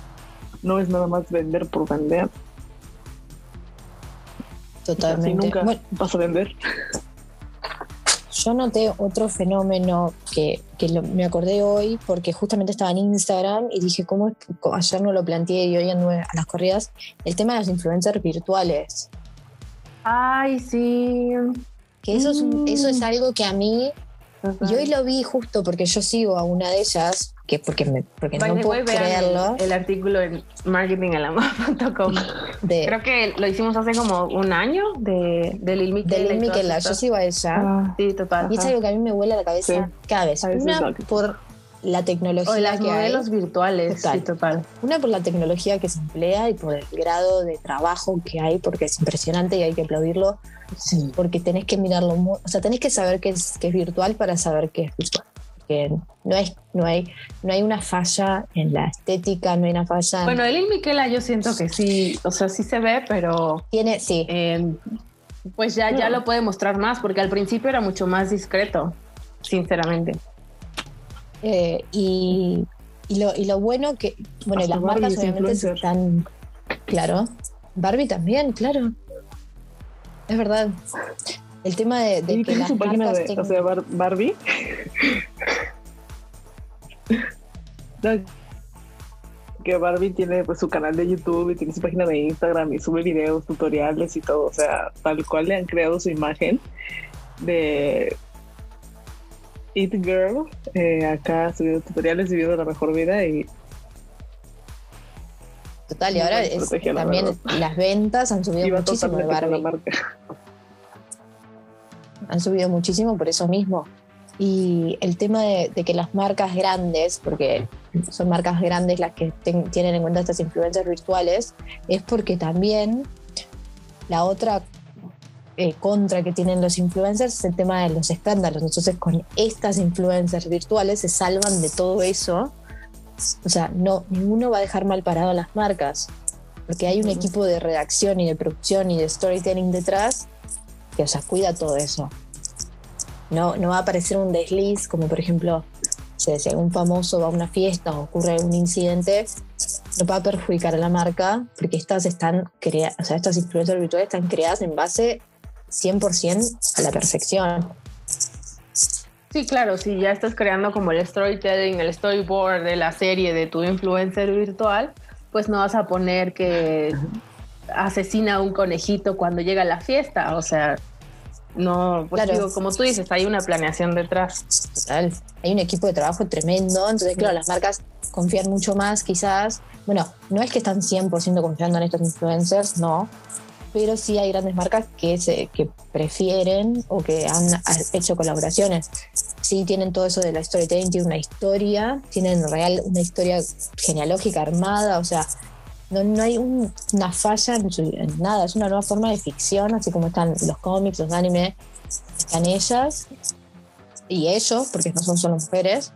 no es nada más vender por vender. Totalmente. nunca vas a vender yo noté otro fenómeno que, me acordé hoy porque justamente estaba en Instagram y dije, ¿cómo ayer no lo planteé y hoy ando a las corridas? El tema de las influencers virtuales. Ay, sí. Que eso, es, eso es mm. algo que a mí, y hoy lo vi justo porque yo sigo a una de ellas que porque, me, porque no puedo creerlo. El, artículo en marketingalamar.com. Creo que lo hicimos hace como un año de, de Lil Miquela. De Lil Miquela, yo sigo a ella. Ah. sí, total. Y es algo que a mí me vuela la cabeza cada vez. Una por la tecnología o las que modelos virtuales, sí, total. Una por la tecnología que se emplea y por el grado de trabajo que hay, porque es impresionante y hay que aplaudirlo. Sí. Porque tenés que mirarlo, o sea, tenés que saber que es, que es virtual para saber que es virtual que no, es, no, hay, no hay una falla en la estética, no hay una falla. Bueno, el Miquela yo siento que sí, o sea, sí se ve, pero. Tiene, sí. Em, pues ya, ya lo puede mostrar más, porque al principio era mucho más discreto, sinceramente. Eh, y, y, lo, y lo bueno que, bueno, las marcas obviamente están, claro, Barbie también, claro, es verdad. El tema de, que las su página de, o sea, Barbie que Barbie tiene pues su canal de YouTube y tiene su página de Instagram y sube videos, tutoriales y todo, o sea, tal cual le han creado su imagen de It Girl, eh, acá subiendo tutoriales viviendo la mejor vida y Total, y ahora también las ventas han subido muchísimo de Barbie. Han subido muchísimo por eso mismo. Y el tema de, que las marcas grandes, porque son marcas grandes las que tienen en cuenta estas influencias virtuales, es porque también la otra eh, contra que tienen los influencers es el tema de los escándalos. Entonces con estas influencers virtuales se salvan de todo eso. O sea, no, ninguno va a dejar mal parado a las marcas, porque hay un equipo de redacción y de producción y de storytelling detrás que, o sea, cuida todo eso. no, no va a aparecer un desliz, como por ejemplo, si un famoso va a una fiesta o ocurre un incidente, no va a perjudicar a la marca, porque estas están creadas, o sea, estas influencers virtuales están creadas en base 100% a la perfección. Sí, claro, si ya estás creando como el storytelling, el storyboard de la serie de tu influencer virtual, pues no vas a poner que asesina a un conejito cuando llega a la fiesta, o sea, no, pues digo, como tú dices, hay una planeación detrás. Total. Hay un equipo de trabajo tremendo, entonces claro, las marcas confían mucho más quizás. Bueno, no es que están 100% confiando en estos influencers, no, pero sí hay grandes marcas que, se, que prefieren o que han hecho colaboraciones. Sí tienen todo eso de la storytelling, tienen una historia, tienen real una historia genealógica armada, o sea, no, no hay una falla en, nada, es una nueva forma de ficción, así como están los cómics, los animes, están ellas y ellos, porque no son solo mujeres,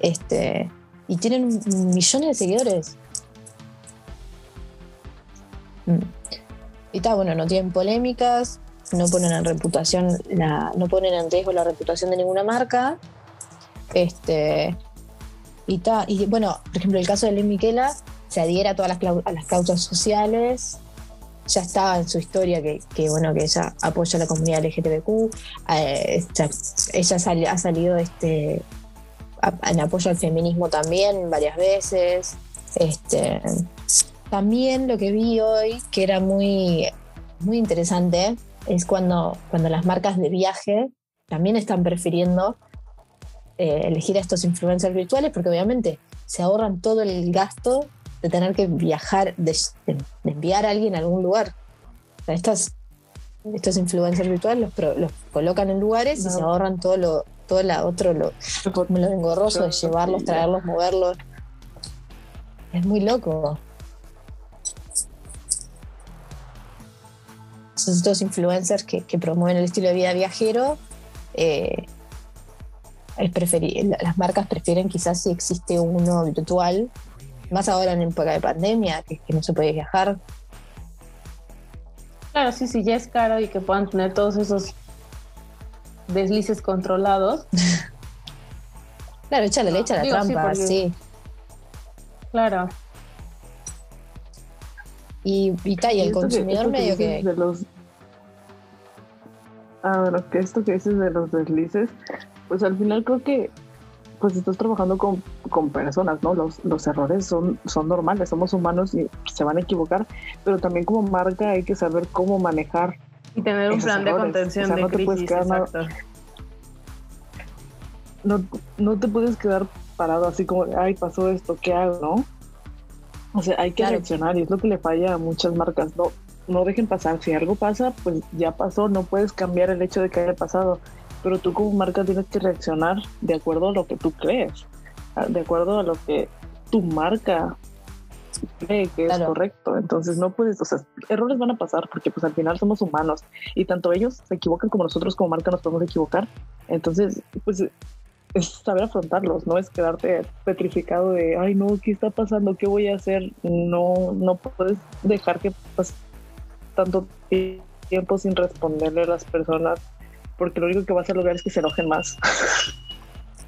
este, y tienen millones de seguidores. Mm. Y está, bueno, no tienen polémicas, no ponen en reputación, la, no ponen en riesgo la reputación de ninguna marca. Este, y está, y bueno, por ejemplo, el caso de Lynn Miquela se adhiera a todas las, a las causas sociales. Ya estaba en su historia que, bueno, que ella apoya a la comunidad LGTBQ. Eh, ella ha salido este, en apoyo al feminismo también varias veces. Este, también lo que vi hoy, que era muy, muy interesante, es cuando, cuando las marcas de viaje también están prefiriendo eh, elegir a estos influencers virtuales, porque obviamente se ahorran todo el gasto de tener que viajar, de, enviar a alguien a algún lugar. estos influencers virtuales los, colocan en lugares y se ahorran todo lo, todo la otro lo, lo engorroso de llevarlos, traerlos, moverlos. Es muy loco. Estos influencers que, promueven el estilo de vida viajero. Eh, las marcas prefieren quizás si existe uno virtual más ahora en época de pandemia, que, que no se puede viajar. Claro, sí, sí, ya es caro y que puedan tener todos esos deslices controlados. claro, échale, le echa la trampa, sí, Claro. Y, y, el consumidor medio que... De los... Ah, bueno, que esto que dices de los deslices, pues al final creo que pues estás trabajando con, con personas, ¿no? Los, los, errores son, son normales, somos humanos y se van a equivocar, pero también como marca hay que saber cómo manejar. Y tener un plan de contención de no crisis, te puedes quedar, no, no, te puedes quedar parado así como, ay, pasó esto, ¿qué hago, no? O sea, hay que reaccionar y es lo que le falla a muchas marcas, no, no dejen pasar, si algo pasa, pues ya pasó, no puedes cambiar el hecho de que haya pasado pero tú como marca tienes que reaccionar de acuerdo a lo que tú crees, de acuerdo a lo que tu marca cree que es correcto. Entonces no puedes, o sea, errores van a pasar porque pues al final somos humanos y tanto ellos se equivocan como nosotros como marca nos podemos equivocar. Entonces, pues es saber afrontarlos, no es quedarte petrificado de, ay no, ¿qué está pasando? ¿Qué voy a hacer? No, no puedes dejar que pase tanto tiempo sin responderle a las personas porque lo único que vas a lograr es que se enojen más.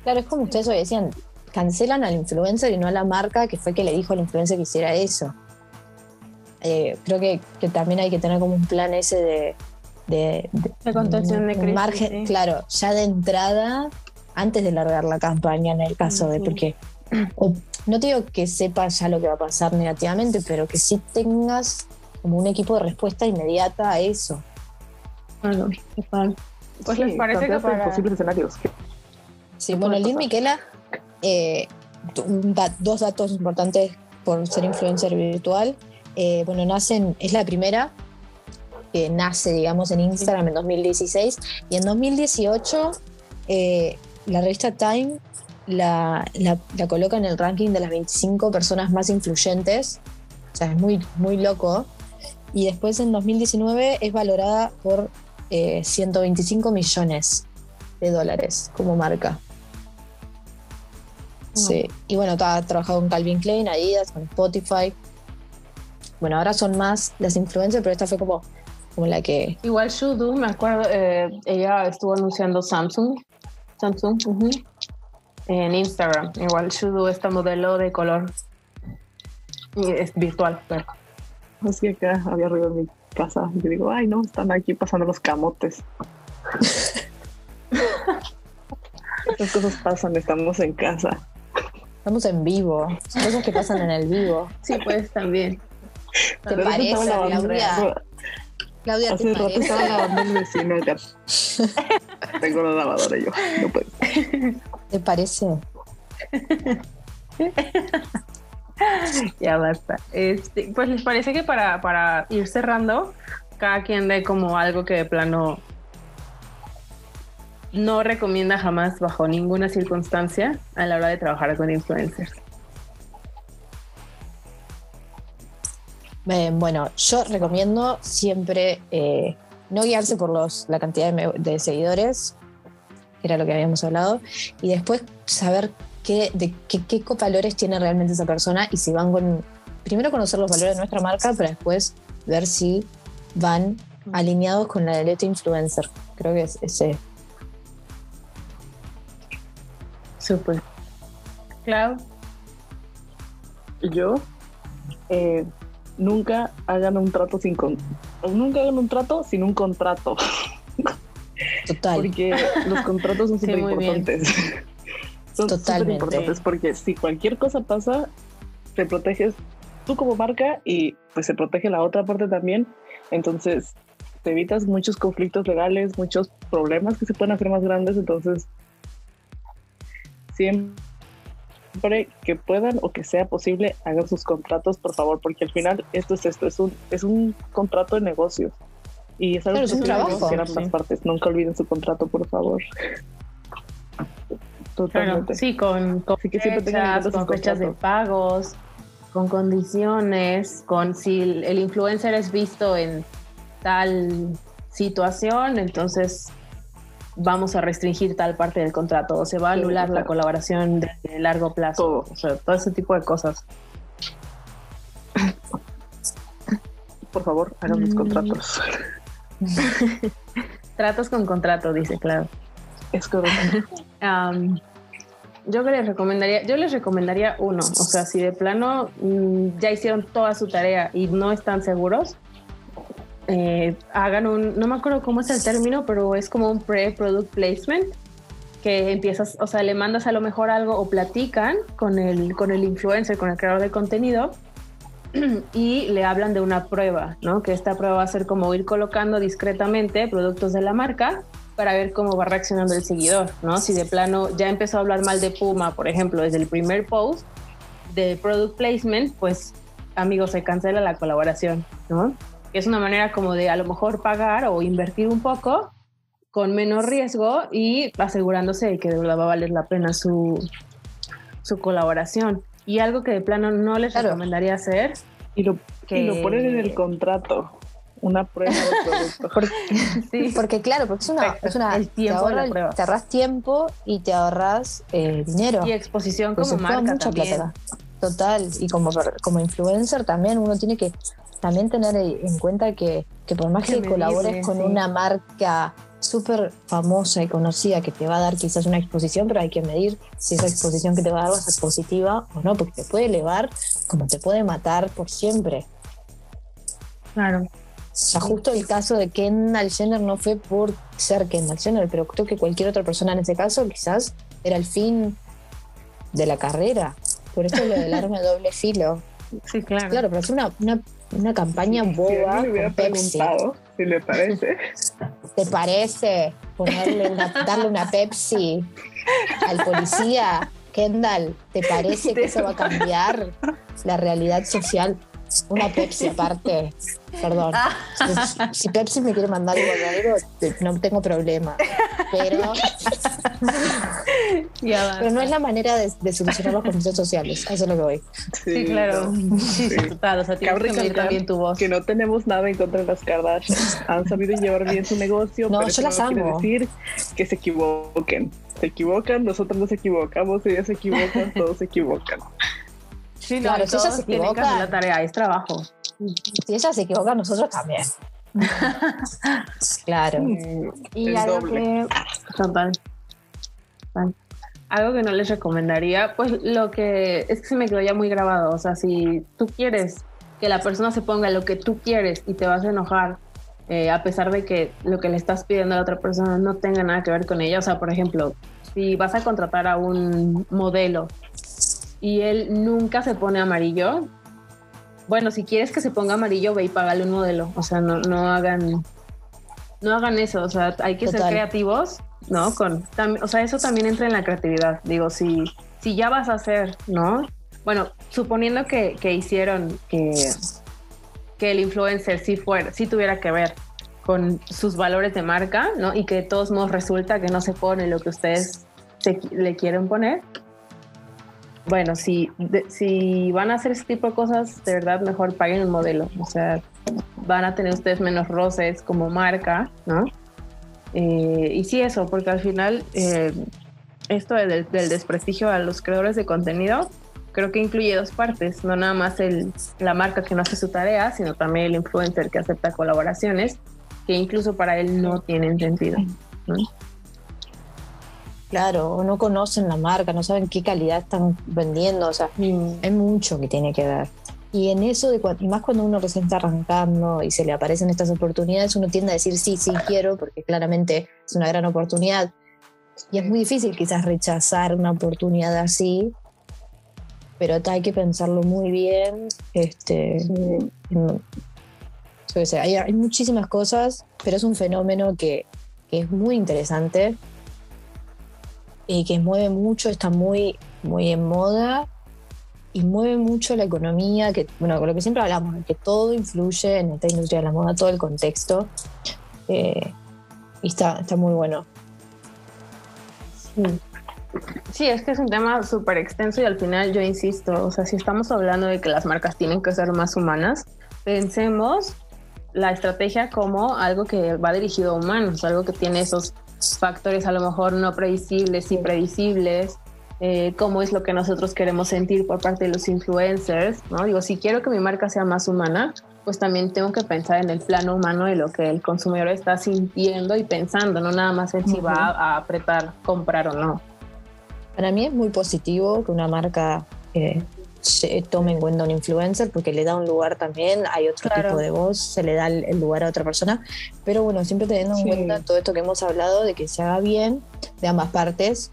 Claro, es como ustedes decían, cancelan al influencer y no a la marca que fue que le dijo al influencer que hiciera eso. Eh, creo que, también hay que tener como un plan ese de... De, contención de crisis. Margen, Claro, ya de entrada, antes de largar la campaña en el caso de... Porque no te digo que sepas ya lo que va a pasar negativamente, pero que sí tengas como un equipo de respuesta inmediata a eso. Bueno, pues les parece que para... posibles escenarios. Sí, bueno, Lynn Miquela, eh, dos datos importantes por ser influencer virtual. Eh, bueno, nacen, es la primera que nace, digamos, en Instagram en 2016 y en 2018 eh, la revista Time la, la, coloca en el ranking de las 25 personas más influyentes, o sea, es muy, muy loco. Y después en 2019 es valorada por 125 eh, millones de dólares como marca. Ah. Sí, y bueno, ha trabajado con Calvin Klein, Adidas, con Spotify. Bueno, ahora son más las influencers, pero esta fue como como la que... Igual Shudu, me acuerdo, eh, ella estuvo anunciando Samsung, Samsung, en Instagram. Igual Shudu, esta modelo de color y es virtual, pero Así acá había ruido en mi casa. Y digo, ay, no, están aquí pasando los camotes. Esas cosas pasan, estamos en casa. Estamos en vivo. Cosas que pasan en el vivo. sí, pues también. ¿Te Pero parece, estaba Claudia? Claudia, Hace ¿te rato estaba parece? lavando el vecino acá. Tengo la lavadora yo. No puedo. ¿Te parece? Ya basta. Este, pues les parece que para, para ir cerrando, cada quien dé como algo que de plano no recomienda jamás bajo ninguna circunstancia a la hora de trabajar con influencers. Bueno, yo recomiendo siempre eh, no guiarse por los, la cantidad de, de seguidores, que era lo que habíamos hablado, y después saber qué, de qué, qué valores tiene realmente esa persona y si van con. Primero conocer los valores de nuestra marca, pero después ver si van alineados con la de este influencer. Creo que es ese. Súper. Clau, Yo, eh, nunca hagan un trato sin con nunca hagan un trato sin un contrato. Total. Porque los contratos son súper muy bien. Son súper Totalmente. importantes porque si cualquier cosa pasa, te proteges tú como marca y pues se protege la otra parte también. Entonces te evitas muchos conflictos legales, muchos problemas que se pueden hacer más grandes. Entonces siempre que puedan o que sea posible, hagan sus contratos, por favor, porque al final esto es esto, es un, es un contrato de negocios. Y es algo Claro, es que un trabajo. negociar a ambas Sí. partes. Nunca olviden su contrato, por favor. Claro, Totalmente. sí, con, con Así que fechas, con fechas de pagos, con condiciones, con si el influencer es visto en tal situación, entonces vamos a restringir tal parte del contrato o se va a Sí, anular la colaboración de, de largo plazo. Todo. O sea, todo ese tipo de cosas. Por favor, hagan sus Mm. contratos. Tratos con contrato, dice claro. Es correcto. Am, yo les recomendaría, yo les recomendaría uno, o sea, si de plano mm, ya hicieron toda su tarea y no están seguros, eh, hagan un, no me acuerdo cómo es el término, pero es como un pre-product placement que empiezas, o sea, le mandas a lo mejor algo o platican con el, con el influencer, con el creador de contenido y le hablan de una prueba, ¿no? Que esta prueba va a ser como ir colocando discretamente productos de la marca para ver cómo va reaccionando el seguidor, ¿no? Si de plano ya empezó a hablar mal de Puma, por ejemplo, desde el primer post de product placement, pues amigos, se cancela la colaboración, ¿no? Es una manera como de a lo mejor pagar o invertir un poco con menos riesgo y asegurándose de que de verdad va a valer la pena su, su colaboración. Y algo que de plano no les Claro. recomendaría hacer, Y lo, que y lo ponen en el contrato. Una prueba de producto. sí, Porque claro, porque es una, es una El tiempo te, de la prueba. te ahorras tiempo y te ahorras eh, dinero. y exposición Pues como marca mucha también. plata. Total, y como, como influencer también uno tiene que también tener en cuenta que, que por más Que que colabores con sí. una marca súper famosa y conocida que te va a dar quizás una exposición, pero hay que medir si esa exposición que te va a dar va a ser positiva o no, porque te puede elevar como te puede matar por siempre. Claro. O sea, justo el caso de Kendall Jenner no fue por ser Kendall Jenner, pero creo que cualquier otra persona en ese caso quizás era el fin de la carrera. Por eso lo del arma de doble filo. Sí, claro. Claro, pero hacer una, una, una campaña boba alguien me con Pepsi. si le parece, ¿Te parece ponerle una, darle una Pepsi al policía? Kendall, ¿te parece que eso va a cambiar la realidad social? Una Pepsi aparte. Perdón. Si, si Pepsi me quiere mandar algo de algo, no tengo problema. Pero, Ya va. pero no es la manera de, de solucionar los conflictos sociales. A eso es lo que voy. Sí, claro. no. Sí, sí, total. O sea, tienes que también tu voz. que no tenemos nada en contra de las Kardashians. Han sabido llevar bien su negocio, No, pero yo eso las no quiere amo. decir que se equivoquen. Se equivocan, nosotros nos equivocamos, ellas se equivocan, todos se equivocan. Sí, no, Claro, si ella se tienen que hacer equivoca- la tarea, es trabajo. Si ella se equivoca, nosotros también. claro. y algo que, total, algo que no les recomendaría, pues lo que es que se me quedó ya muy grabado. O sea, si tú quieres que la persona se ponga lo que tú quieres y te vas a enojar, eh, a pesar de que lo que le estás pidiendo a la otra persona no tenga nada que ver con ella. O sea, por ejemplo, si vas a contratar a un modelo y él nunca se pone amarillo, bueno, si quieres que se ponga amarillo, ve y págale un modelo. O sea, no, no hagan, no hagan eso. O sea, hay que ser creativos ¿no? Con, o sea, eso también entra en la creatividad. Digo, si, si ya vas a hacer, ¿no? Bueno, suponiendo que, que hicieron que, que el influencer sí fuera, sí tuviera que ver con sus valores de marca, ¿no? Y que de todos modos resulta que no se pone lo que ustedes le quieren poner. Bueno, si, si van a hacer ese tipo de cosas, de verdad mejor paguen un modelo. O sea, van a tener ustedes menos roces como marca, ¿no? Eh, y sí, eso, porque al final eh, esto del, desprestigio a los creadores de contenido creo que incluye dos partes, no nada más el, la marca que no hace su tarea, sino también el influencer que acepta colaboraciones que incluso para él no tienen sentido. Claro, no conocen la marca, no saben qué calidad están vendiendo, o sea, mm. hay mucho que tiene que ver. Y en eso, de, y más cuando uno recién está arrancando y se le aparecen estas oportunidades, uno tiende a decir sí, sí quiero, porque claramente es una gran oportunidad. Y es muy difícil quizás rechazar una oportunidad así, pero hay que pensarlo muy bien. Este, hay, hay, muchísimas cosas, pero es un fenómeno que, que, es muy interesante y que mueve mucho, está muy, muy en moda y mueve mucho la economía, que, bueno, con lo que siempre hablamos, que todo influye en esta industria de la moda, todo el contexto. Eh, y está, está muy bueno. Sí. es que es un tema súper extenso y al final yo insisto, o sea, si estamos hablando de que las marcas tienen que ser más humanas, pensemos la estrategia como algo que va dirigido a humanos, algo que tiene esos factores a lo mejor no predecibles, impredecibles, eh, cómo es lo que nosotros queremos sentir por parte de los influencers, ¿no? Digo, si quiero que mi marca sea más humana, pues también tengo que pensar en el plano humano de lo que el consumidor está sintiendo y pensando, no nada más en si va a apretar comprar o no. Para mí es muy positivo que una marca eh, tome en cuenta un influencer porque le da un lugar también, hay otro tipo de voz, se le da el, lugar a otra persona, pero bueno, siempre teniendo en cuenta todo esto que hemos hablado de que se haga bien de ambas partes,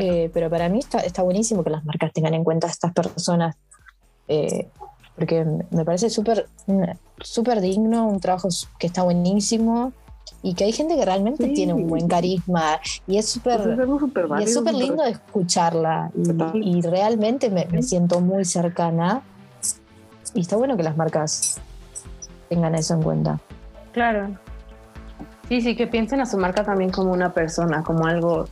eh, pero para mí está, está buenísimo que las marcas tengan en cuenta a estas personas, eh, porque me parece súper súper digno, un trabajo que está buenísimo y que hay gente que realmente tiene un buen carisma y es súper pues es súper lindo escucharla y, realmente me, me, siento muy cercana y está bueno que las marcas tengan eso en cuenta. Claro. Sí, sí, que piensen a su marca también como una persona, como algo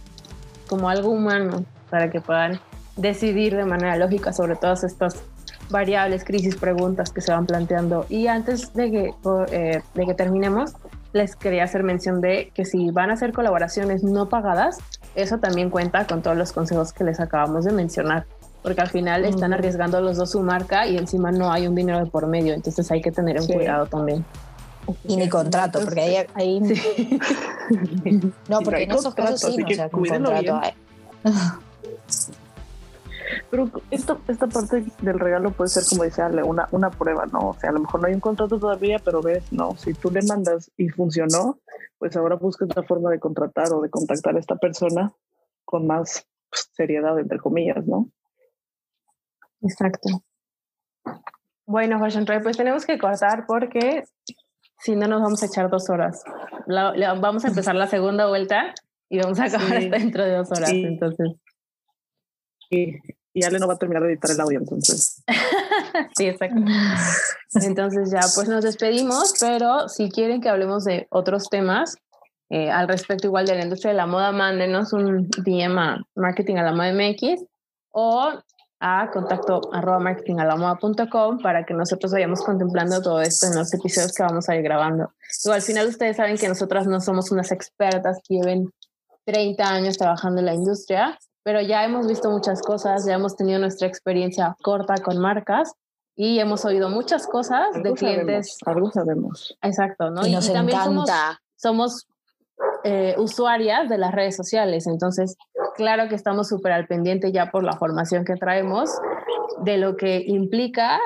como algo humano para que puedan decidir de manera lógica sobre todas estas variables, crisis, preguntas que se van planteando. Y antes de que, eh, de que terminemos, les quería hacer mención de que si van a hacer colaboraciones no pagadas, eso también cuenta con todos los consejos que les acabamos de mencionar, porque al final están arriesgando los dos su marca y encima no hay un dinero de por medio, entonces hay que tener un cuidado también. Y ni contrato, porque ahí... ahí... no, porque en esos casos sí, no, o sea, con contrato hay. Pero esto, esta parte del regalo puede ser, como dice Ale, una, una prueba, ¿no? O sea, a lo mejor no hay un contrato todavía, pero ves, no, si tú le mandas y funcionó, pues ahora buscas la forma de contratar o de contactar a esta persona con más pues, seriedad, entre comillas, ¿no? Exacto. Bueno, Fashion Try, pues tenemos que cortar porque si no, nos vamos a echar dos horas. vamos a empezar la segunda vuelta y vamos a acabar dentro de dos horas. Entonces. Y, y Ale no va a terminar de editar el audio, entonces. sí, exacto. Entonces ya, pues nos despedimos, pero si quieren que hablemos de otros temas eh, al respecto igual de la industria de la moda, mándenos un DM a Marketing a la Moda MX o a contacto arroba marketingalamoda.com para que nosotros vayamos contemplando todo esto en los episodios que vamos a ir grabando. Luego, al final ustedes saben que nosotras no somos unas expertas que lleven 30 años trabajando en la industria, pero ya hemos visto muchas cosas, ya hemos tenido nuestra experiencia corta con marcas y hemos oído muchas cosas de clientes. algo sabemos. Exacto, ¿no? Y, nos también encanta. somos, somos eh, usuarias de las redes sociales, entonces claro que estamos súper al pendiente ya por la formación que traemos de lo que implica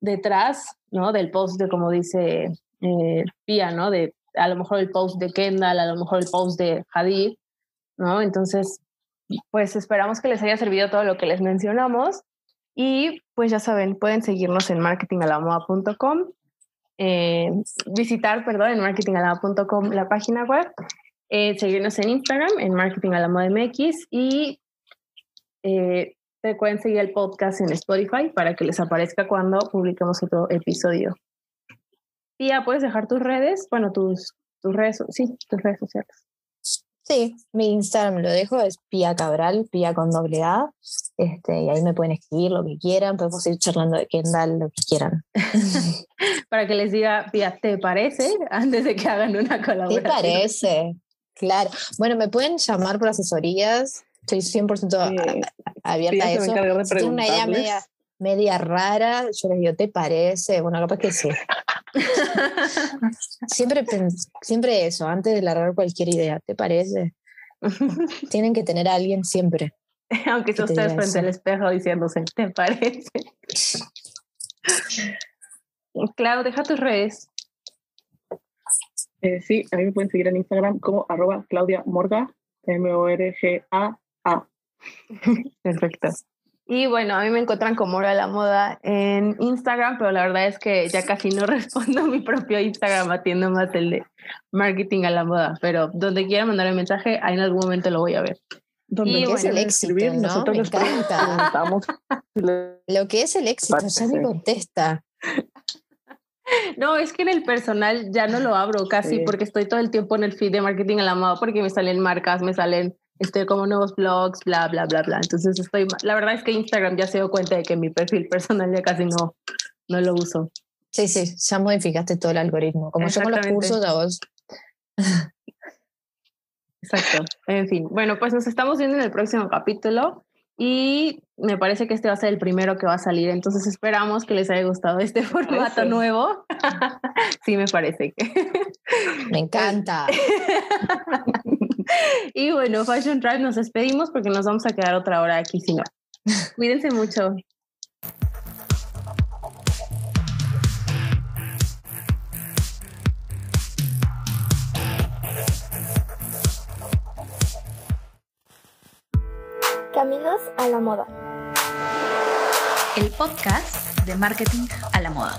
detrás, ¿no? Del post de, como dice eh, Pia, ¿no? De a lo mejor el post de Kendall, a lo mejor el post de Hadid, ¿no? Entonces, pues esperamos que les haya servido todo lo que les mencionamos y pues ya saben, pueden seguirnos en marketingalamoda.com, eh, visitar, perdón, en marketingalamoda.com la página web, eh, seguirnos en Instagram, en marketingalamoda.mx y eh, pueden seguir el podcast en Spotify para que les aparezca cuando publiquemos otro episodio. Tía, ¿puedes dejar tus redes? Bueno, tus, tus redes, sí, tus redes sociales. Sí, mi Instagram lo dejo, es Pia Cabral, Pia con doble A. Este, y ahí me pueden escribir lo que quieran, podemos ir charlando de Kendall, lo que quieran. Para que les diga, Pia, ¿te parece? Antes de que hagan una colaboración. ¿Te parece? Claro. Bueno, me pueden llamar por asesorías. Estoy 100% abierta a eso. Si tienen una idea media, media rara, yo les digo, ¿te parece? Bueno, capaz que sí. siempre, siempre eso, antes de largar cualquier idea, ¿te parece? Tienen que tener a alguien siempre. Aunque tú estés frente al espejo diciéndose, ¿te parece? Clau, deja tus redes. Eh, sí, a mí me pueden seguir en Instagram como arroba Claudia Morga, M-O-R-G-A-A. Perfecto. Y bueno, a mí me encuentran como Hora de la Moda en Instagram, pero la verdad es que ya casi no respondo a mi propio Instagram, atiendo más el de marketing a la moda. Pero donde quiera mandar un mensaje, ahí en algún momento lo voy a ver. Donde es el éxito, ¿no? Me encanta. lo que es el éxito, ya me contesta. No, es que en el personal ya no lo abro casi porque estoy todo el tiempo en el feed de marketing a la moda porque me salen marcas, me salen estoy como nuevos blogs, bla, bla, bla, bla. Entonces estoy, la verdad es que Instagram ya se dio cuenta de que mi perfil personal ya casi no, no lo uso. Sí, sí, ya modificaste todo el algoritmo. Como yo con los cursos a vos. Exacto. En fin, bueno, pues nos estamos viendo en el próximo capítulo y me parece que este va a ser el primero que va a salir. Entonces esperamos que les haya gustado este formato nuevo. sí, me parece. Me encanta. y bueno, Fashion Drive nos despedimos porque nos vamos a quedar otra hora aquí, si no. Cuídense mucho. Caminos a la moda. El podcast de marketing a la moda.